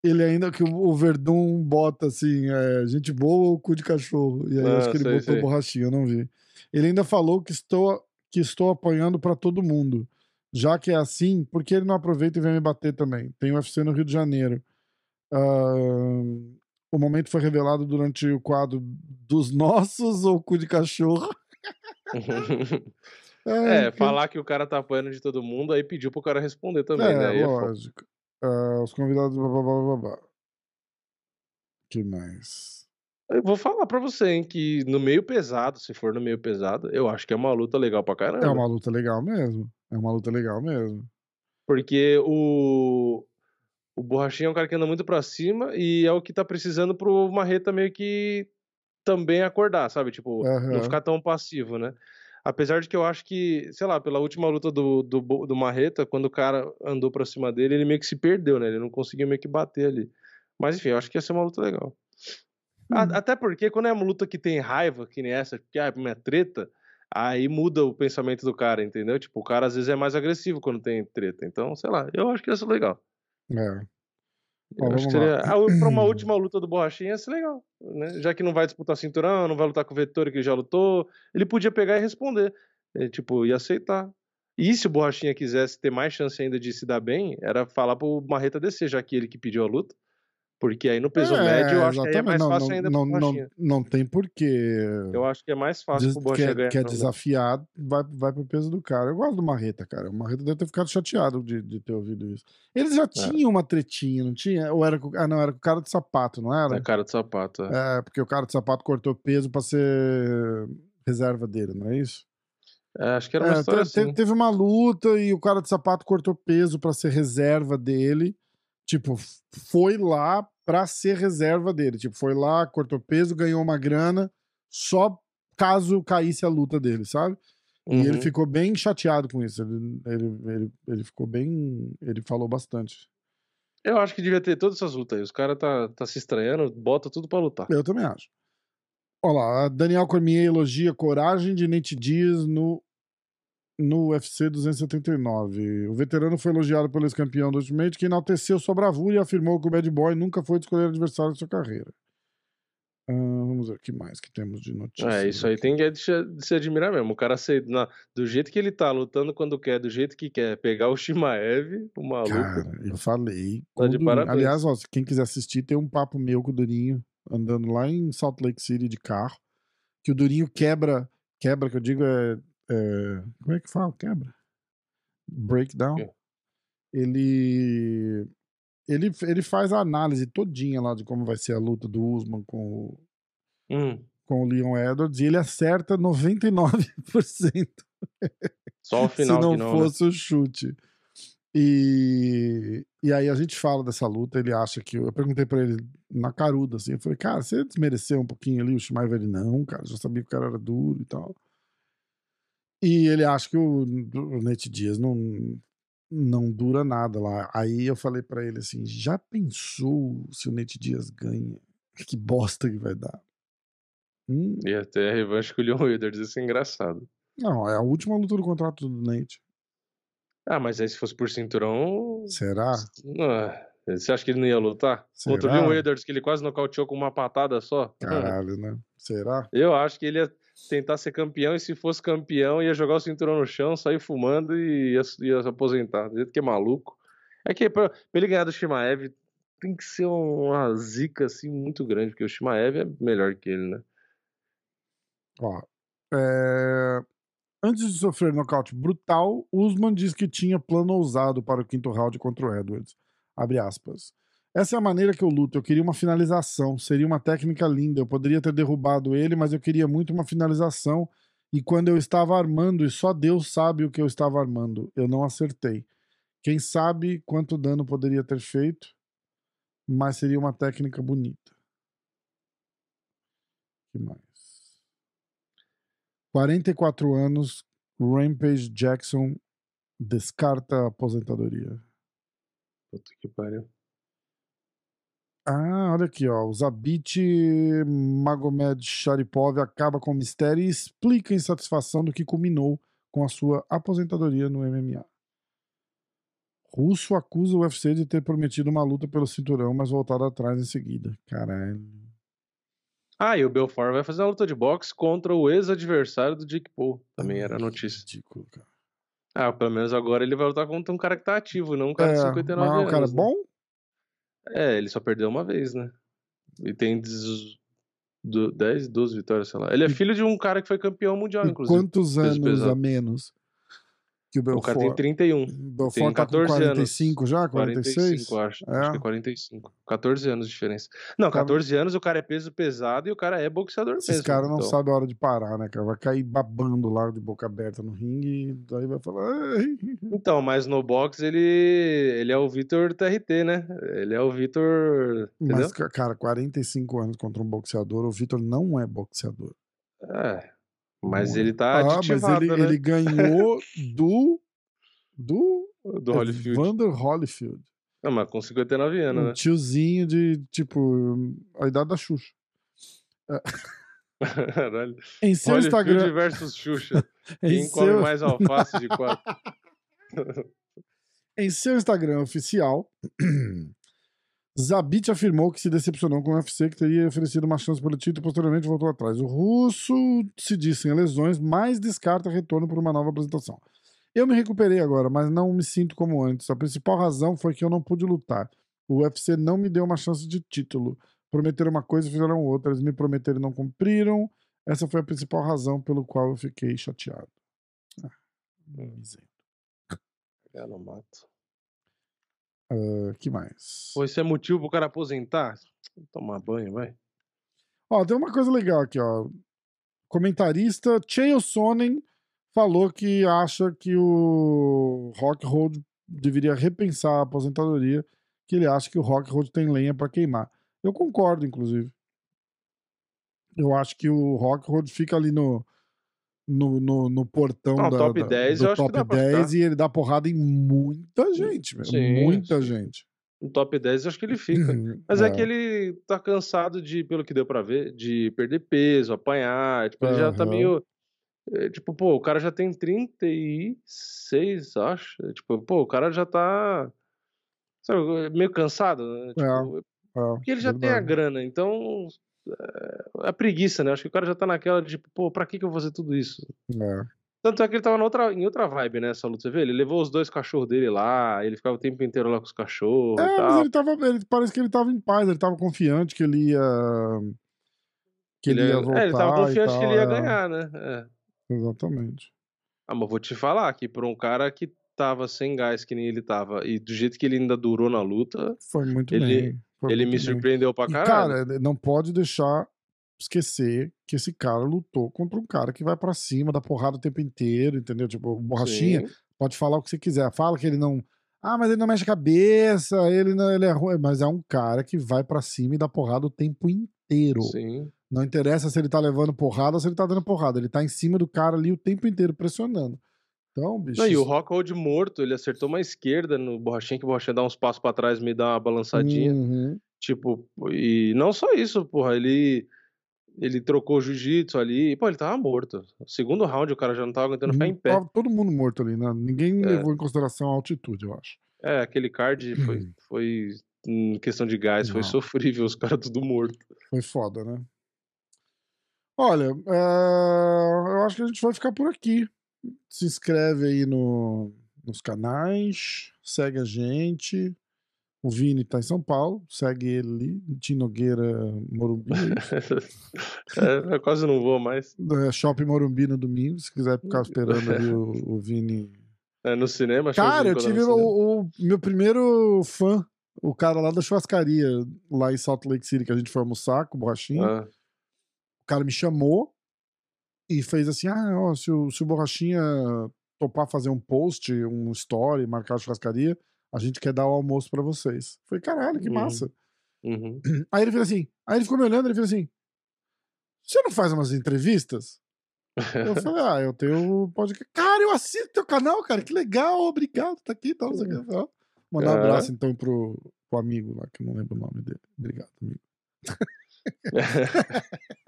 Ele ainda que o Verdun bota assim, é, gente boa ou cu de cachorro. E aí Ah, acho que ele sei, botou sei. borrachinha, eu não vi. Ele ainda falou que estou, que estou apanhando para todo mundo. Já que é assim, por que ele não aproveita e vem me bater também? Tem UFC no Rio de Janeiro. Uh, o momento foi revelado durante o quadro dos (laughs) nossos ou cu de cachorro. (laughs) é, que... falar que o cara tá apanhando de todo mundo, aí pediu pro cara responder também, é, né? Aí lógico. É uh, os convidados. Blá, blá, blá, blá. que mais? Eu vou falar pra você, hein, que no meio pesado, se for no meio pesado, eu acho que é uma luta legal pra caramba. É uma luta legal mesmo. É uma luta legal mesmo. Porque o, o Borrachinha é um cara que anda muito pra cima e é o que tá precisando pro Marreta meio que também acordar, sabe? Tipo, uhum. não ficar tão passivo, né? Apesar de que eu acho que, sei lá, pela última luta do, do, do Marreta, quando o cara andou pra cima dele, ele meio que se perdeu, né? Ele não conseguiu meio que bater ali. Mas enfim, eu acho que ia ser uma luta legal. Hum. Até porque quando é uma luta que tem raiva, que nem essa, que ah, é uma treta, aí muda o pensamento do cara, entendeu? Tipo, o cara às vezes é mais agressivo quando tem treta. Então, sei lá, eu acho que ia ser legal. É. Bom, acho que seria. Pra uma (clears throat) última luta do Borrachinha ia ser legal. Né? Já que não vai disputar cinturão, não vai lutar com o Vettori que já lutou, ele podia pegar e responder. É, tipo, e aceitar. E se o Borrachinha quisesse ter mais chance ainda de se dar bem, era falar pro Marreta descer, já que ele que pediu a luta. Porque aí no peso é, médio eu acho que é mais não, fácil não, ainda não, pro Não, não tem porquê. Eu acho que é mais fácil Diz, pro Borrachinha quer. Quer desafiar, vai, vai pro peso do cara. Eu gosto do Marreta, cara. O Marreta deve ter ficado chateado de, de ter ouvido isso. Eles já é. tinham uma tretinha, não tinha? Ou era com, ah, não, era com o cara de sapato, não era? É cara de sapato, é. É, porque o cara de sapato cortou peso pra ser reserva dele, não é isso? É, acho que era uma é, história te, assim. Teve uma luta e o cara de sapato cortou peso para ser reserva dele. Tipo, foi lá para ser reserva dele. Tipo, foi lá, cortou peso, ganhou uma grana, só caso caísse a luta dele, sabe? E uhum. ele ficou bem chateado com isso. Ele, ele, ele, ele, ficou bem. Ele falou bastante. Eu acho que devia ter todas essas lutas aí. Os caras tá, tá se estranhando, bota tudo para lutar. Eu também acho. Olha lá, Daniel Cormier elogia coragem de Nate Dias no no UFC 279. O veterano foi elogiado pelo ex-campeão do Ultimate, que enalteceu sua bravura e afirmou que o Bad Boy nunca foi escolher adversário de sua carreira. Uh, vamos ver o que mais que temos de notícias. É, isso aí tem que de se admirar mesmo. O cara ser, na, do jeito que ele tá, lutando quando quer, do jeito que quer, pegar o Shimaev, o maluco. Cara, eu falei. Tá de parabéns. Aliás, ó, quem quiser assistir, tem um papo meu com o Durinho, andando lá em Salt Lake City de carro, que o Durinho quebra, quebra, que eu digo é é, como é que fala? Quebra? Breakdown. Ele, ele, ele faz a análise todinha lá de como vai ser a luta do Usman com, hum. com o Leon Edwards e ele acerta 99%. Só o (laughs) final Se não, não né? fosse né? o chute. E, e aí a gente fala dessa luta, ele acha que. Eu perguntei pra ele na caruda, assim, eu falei, cara, você desmereceu um pouquinho ali o Shimaev? Ele, não, cara, já sabia que o cara era duro e tal. E ele acha que o, o Nate Dias não, não dura nada lá. Aí eu falei para ele assim: já pensou se o Nate Dias ganha? Que bosta que vai dar. Hum. E até a revanche com o Leon Edwards, isso é engraçado. Não, é a última luta do contrato do Nate. Ah, mas aí se fosse por cinturão. Será? Ah, você acha que ele não ia lutar? Será? Contra o Leon Edwards, que ele quase nocauteou com uma patada só? (laughs) Caralho, né? Será? Eu acho que ele ia tentar ser campeão e se fosse campeão ia jogar o cinturão no chão, sair fumando e ia, ia se aposentar. Do jeito que é maluco. É que pra, pra ele ganhar do Shimaev tem que ser uma zica assim muito grande, porque o Shimaev é melhor que ele, né? Ó, é... Antes de sofrer nocaute brutal, Usman diz que tinha plano ousado para o quinto round contra o Edwards. Abre aspas. Essa é a maneira que eu luto. Eu queria uma finalização. Seria uma técnica linda. Eu poderia ter derrubado ele, mas eu queria muito uma finalização. E quando eu estava armando, e só Deus sabe o que eu estava armando, eu não acertei. Quem sabe quanto dano poderia ter feito, mas seria uma técnica bonita. que mais? 44 anos, Rampage Jackson descarta a aposentadoria. Puta que pariu. Ah, olha aqui, ó. O Zabit Magomed Sharipov acaba com o mistério e explica a insatisfação do que culminou com a sua aposentadoria no MMA. Russo acusa o UFC de ter prometido uma luta pelo cinturão, mas voltado atrás em seguida. Caralho. Ah, e o Belfort vai fazer uma luta de boxe contra o ex-adversário do Jake Paul. Também era notícia. Ridículo, cara. Ah, pelo menos agora ele vai lutar contra um cara que tá ativo, não um cara de É, 59 mas é um anos. cara né? bom? É, ele só perdeu uma vez, né? E tem des- do- 10, 12 vitórias, sei lá. Ele é filho de um cara que foi campeão mundial, E inclusive. quantos anos a menos que o O Belfort? cara tem 31. O Belfort tem tá com 14 anos. 45 já? 46? 45, acho. É. Acho que é 45. 14 anos de diferença. Não, Cara- 14 anos o cara é peso pesado e o cara é boxeador Esses mesmo. caras não então. sabem a hora de parar, né, cara? Vai cair babando lá de boca aberta no ringue e daí vai falar. "Ai". Então, mas no boxe ele, ele é o Vitor TRT, né? Ele é o Vitor. Mas, ca- cara, 45 anos contra um boxeador, o Vitor não é boxeador. É. Mas é. ele tá ah, mas aditivado, ele, né? ele ganhou do. Do. Do Holyfield. Vander Holyfield. Não, mas com 59 anos, Um né? tiozinho de, tipo, a idade da Xuxa. Caralho. (laughs) Em seu Holyfield Instagram. versus Xuxa. (laughs) Em Quem come seu, mais alface de quatro? (laughs) em seu Instagram oficial, (clears throat) Zabit afirmou que se decepcionou com o UFC, que teria oferecido uma chance pelo título e posteriormente voltou atrás. O russo se diz sem lesões, mas descarta retorno por uma nova apresentação. Eu me recuperei agora, mas não me sinto como antes. A principal razão foi que eu não pude lutar. O UFC não me deu uma chance de título. Prometeram uma coisa e fizeram outra. Eles me prometeram e não cumpriram. Essa foi a principal razão pelo qual eu fiquei chateado. Ah. É, no mato. Ah, que mais? Pô, isso é motivo pro cara aposentar? Tomar banho, vai. Ó, tem uma coisa legal aqui, ó. Comentarista Chael Sonnen falou que acha que o Rockhold deveria repensar a aposentadoria, que ele acha que o Rockhold tem lenha pra queimar. Eu concordo, inclusive. Eu acho que o Rockhold fica ali no no, no, no portão Não, da, top da- 10 do eu acho que top dá pra 10 ficar. e ele dá porrada em muita gente, meu, Sim, muita sim. gente. No top 10 eu acho que ele fica. Mas é. que É. ele tá cansado de, pelo que deu pra ver, de perder peso, apanhar. Tipo, ele já tá meio. é, Tipo, pô, o cara já tem 36, acho. É, Tipo, pô, o cara já tá. Sabe, meio cansado, né? Tipo, É, porque ele já tem a verdade. grana, então. É a preguiça, né? Acho que o cara já tá naquela de, tipo, pô, pra que, que eu vou fazer tudo isso? É. Tanto é que ele tava outra, em outra vibe, né? Essa luta, você vê? Ele levou os dois cachorros dele lá, ele ficava o tempo inteiro lá com os cachorros É, mas tal. ele tava. Ele, parece que ele tava em paz, ele tava confiante que ele ia. Que ele, Ele, ia voltar. é, ele tava confiante que ele ia tal, é. ganhar, né? É. Exatamente. Ah, mas vou te falar que por um cara que tava sem gás que nem ele tava, e do jeito que ele ainda durou na luta, Foi muito Ele- bem. Foi ele me surpreendeu pra E, caralho. cara, não pode deixar esquecer que esse cara lutou contra um cara que vai pra cima, dá porrada o tempo inteiro, entendeu? Tipo, Borrachinha Sim, pode falar o que você quiser. Fala que ele não. Ah, mas ele não mexe a cabeça, ele, não, ele é ruim. Mas é um cara que vai pra cima e dá porrada o tempo inteiro. sim. Não interessa se ele tá levando porrada ou se ele tá dando porrada. Ele tá em cima do cara ali o tempo inteiro, pressionando. Então, bicho. Não, e o Rockhold morto, ele acertou uma esquerda no Borrachinha, que o Borrachinha dá uns passos pra trás, me dá uma balançadinha. Uhum. Tipo, e não só isso, porra, ele ele trocou o jiu-jitsu ali, e, pô, ele tava morto. Segundo round o cara já não tava aguentando ficar em pé. Tava todo mundo morto ali, né? Ninguém É. levou em consideração a altitude, eu acho. É, aquele card foi, foi em questão de gás, foi Não. sofrível, os caras tudo morto. Foi foda, né? Olha, é, eu acho que a gente vai ficar por aqui. Se inscreve aí no, nos canais, segue a gente. O Vini tá em São Paulo, segue ele ali, Tino Nogueira Morumbi. (laughs) é, eu quase não vou mais. (laughs) É, Shopping Morumbi no domingo, se quiser ficar esperando ali o, o Vini. É, no cinema, Cara, eu tive o, o meu primeiro fã, o cara lá da churrascaria, lá em Salt Lake City, que a gente foi almoçar com o Borrachinha. Ah, O cara me chamou e fez assim: ah, ó, se, o, se o Borrachinha topar fazer um post, um story, marcar a churrascaria, a gente quer dar o almoço pra vocês. Falei, caralho, que Uhum. massa. uhum. (clears throat) Aí ele fez assim, aí ele ficou me olhando, ele fez assim: você não faz umas entrevistas? Eu (laughs) falei, ah, eu tenho podcast. Cara, eu assino teu canal, cara, que legal, obrigado, tá aqui, tá, não sei o que. Ó, Mandar um abraço então pro, pro amigo lá, que eu não lembro o nome dele. Obrigado, amigo. (laughs) (laughs)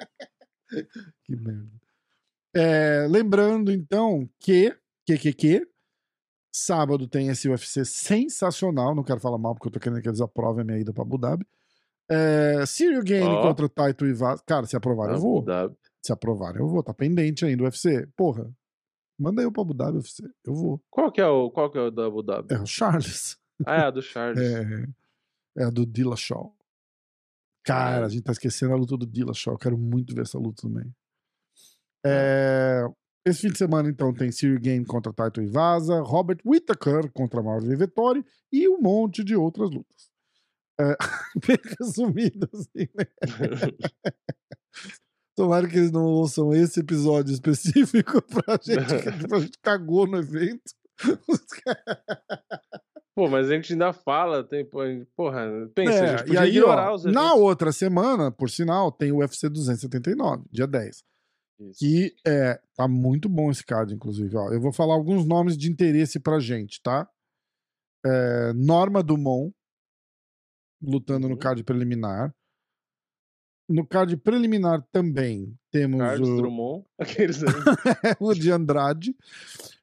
Que merda. É, lembrando, então, que, que, que, que, sábado tem esse UFC sensacional. Não quero falar mal porque eu tô querendo que eles aprovem a minha ida pra Abu Dhabi. É, Game Ó. contra Taito e Vaz. Cara, se aprovar, eu vou. Se aprovar, eu vou. Tá pendente ainda o UFC. Porra, manda eu pra Abu Dhabi, UFC. Eu vou. Qual que é o, qual que é o da Abu Dhabi? É o Charles. (laughs) Ah, é a do Charles. É, é a do Dillashaw. Cara, a gente tá esquecendo a luta do Dillashaw. Eu quero muito ver essa luta também. É, esse fim de semana, então, tem Serial Game contra Taito e Vaza, Robert Whittaker contra Marvin Vettori e um monte de outras lutas. É, (laughs) bem resumido, assim, né? (laughs) Tomara que eles não ouçam esse episódio específico (laughs) pra gente, que tipo, a gente cagou no evento. Pô, mas a gente ainda fala, tem, porra, pensa, a É, gente e podia aí, ignorar ó, na outra semana, por sinal, tem o UFC 279, dia 10. Isso. Que é, tá muito bom esse card, inclusive. Ó. Eu vou falar alguns nomes de interesse pra gente, tá? É, Norma Dumont, lutando no Uhum. card preliminar. No card preliminar também temos Carlos o, Drummond, (laughs) aqueles (laughs) o de Andrade.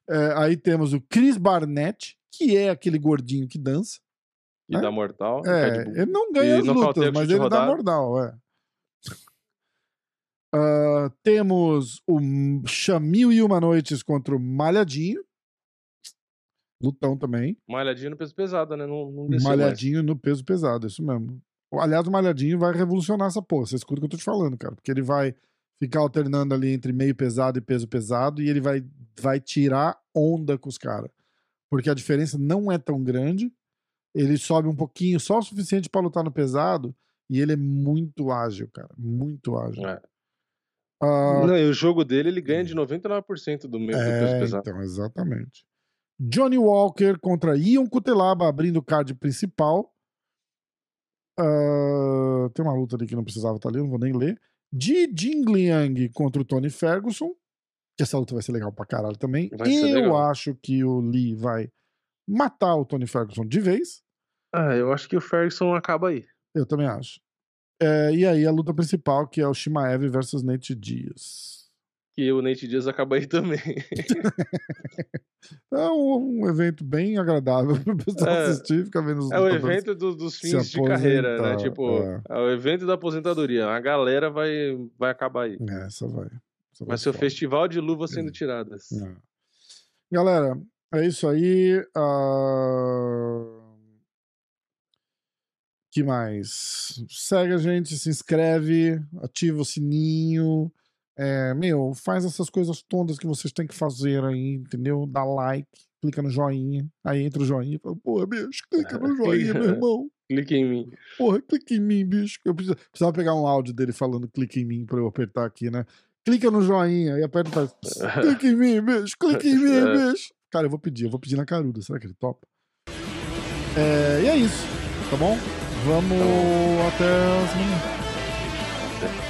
É, aí temos o Chris Barnett, que é aquele gordinho que dança. e É? da Mortal. É, ele não ganha E as lutas, mas ele dá mordal, é. Ah, temos o Chamil e Uma Noites contra o Malhadinho. Lutão também. Malhadinho no peso pesado, né? Não, não desceu mais. Malhadinho no peso pesado, isso mesmo. Aliás, o Malhadinho vai revolucionar essa porra. Você escuta o que eu tô te falando, cara. Porque ele vai ficar alternando ali entre meio pesado e peso pesado e ele vai, vai tirar onda com os caras. Porque a diferença não é tão grande. Ele sobe um pouquinho, só o suficiente pra lutar no pesado. E ele é muito ágil, cara. Muito ágil. É. Ah, Não, e o jogo dele, ele ganha de 99% do meio do peso é, pesado. então, exatamente. Johnny Walker contra Ion Cutelaba abrindo o card principal. Ah, tem uma luta ali que não precisava estar ali, eu não vou nem ler. Ji Jingliang contra o Tony Ferguson. Que essa luta vai ser legal pra caralho também. Vai eu legal. acho que o Lee vai matar o Tony Ferguson de vez. Ah, eu acho que o Ferguson acaba aí. Eu também acho. É, e aí a luta principal, que é o Shimaev versus Nate Diaz. Que o Nate Diaz acaba aí também. (laughs) É um, um evento bem agradável (laughs) para o pessoal É. assistir, ficar vendo os É o evento do- dos fins de carreira, né? Tipo, é. é. o evento da aposentadoria. A galera vai, vai acabar aí. É, essa vai. Essa Vai ser ser o foda. festival de luvas sendo tiradas. É. Galera, é isso aí. ah, que mais? Segue a gente, se inscreve, ativa o sininho. É, meu, faz essas coisas todas que vocês têm que fazer aí, entendeu? Dá like, clica no joinha. Aí entra o joinha e fala, porra, bicho, clica no (laughs) joinha, meu irmão. Clique em mim. Porra, clica em mim, bicho. Eu precisava, precisava pegar um áudio dele falando clica em mim pra eu apertar aqui, né? Clica no joinha e aperta e faz. (laughs) Clica em mim, bicho. Clica em mim, É. bicho. Cara, eu vou pedir, eu vou pedir na caruda. Será que ele topa? É, e é isso, tá bom? Vamos até as meninas.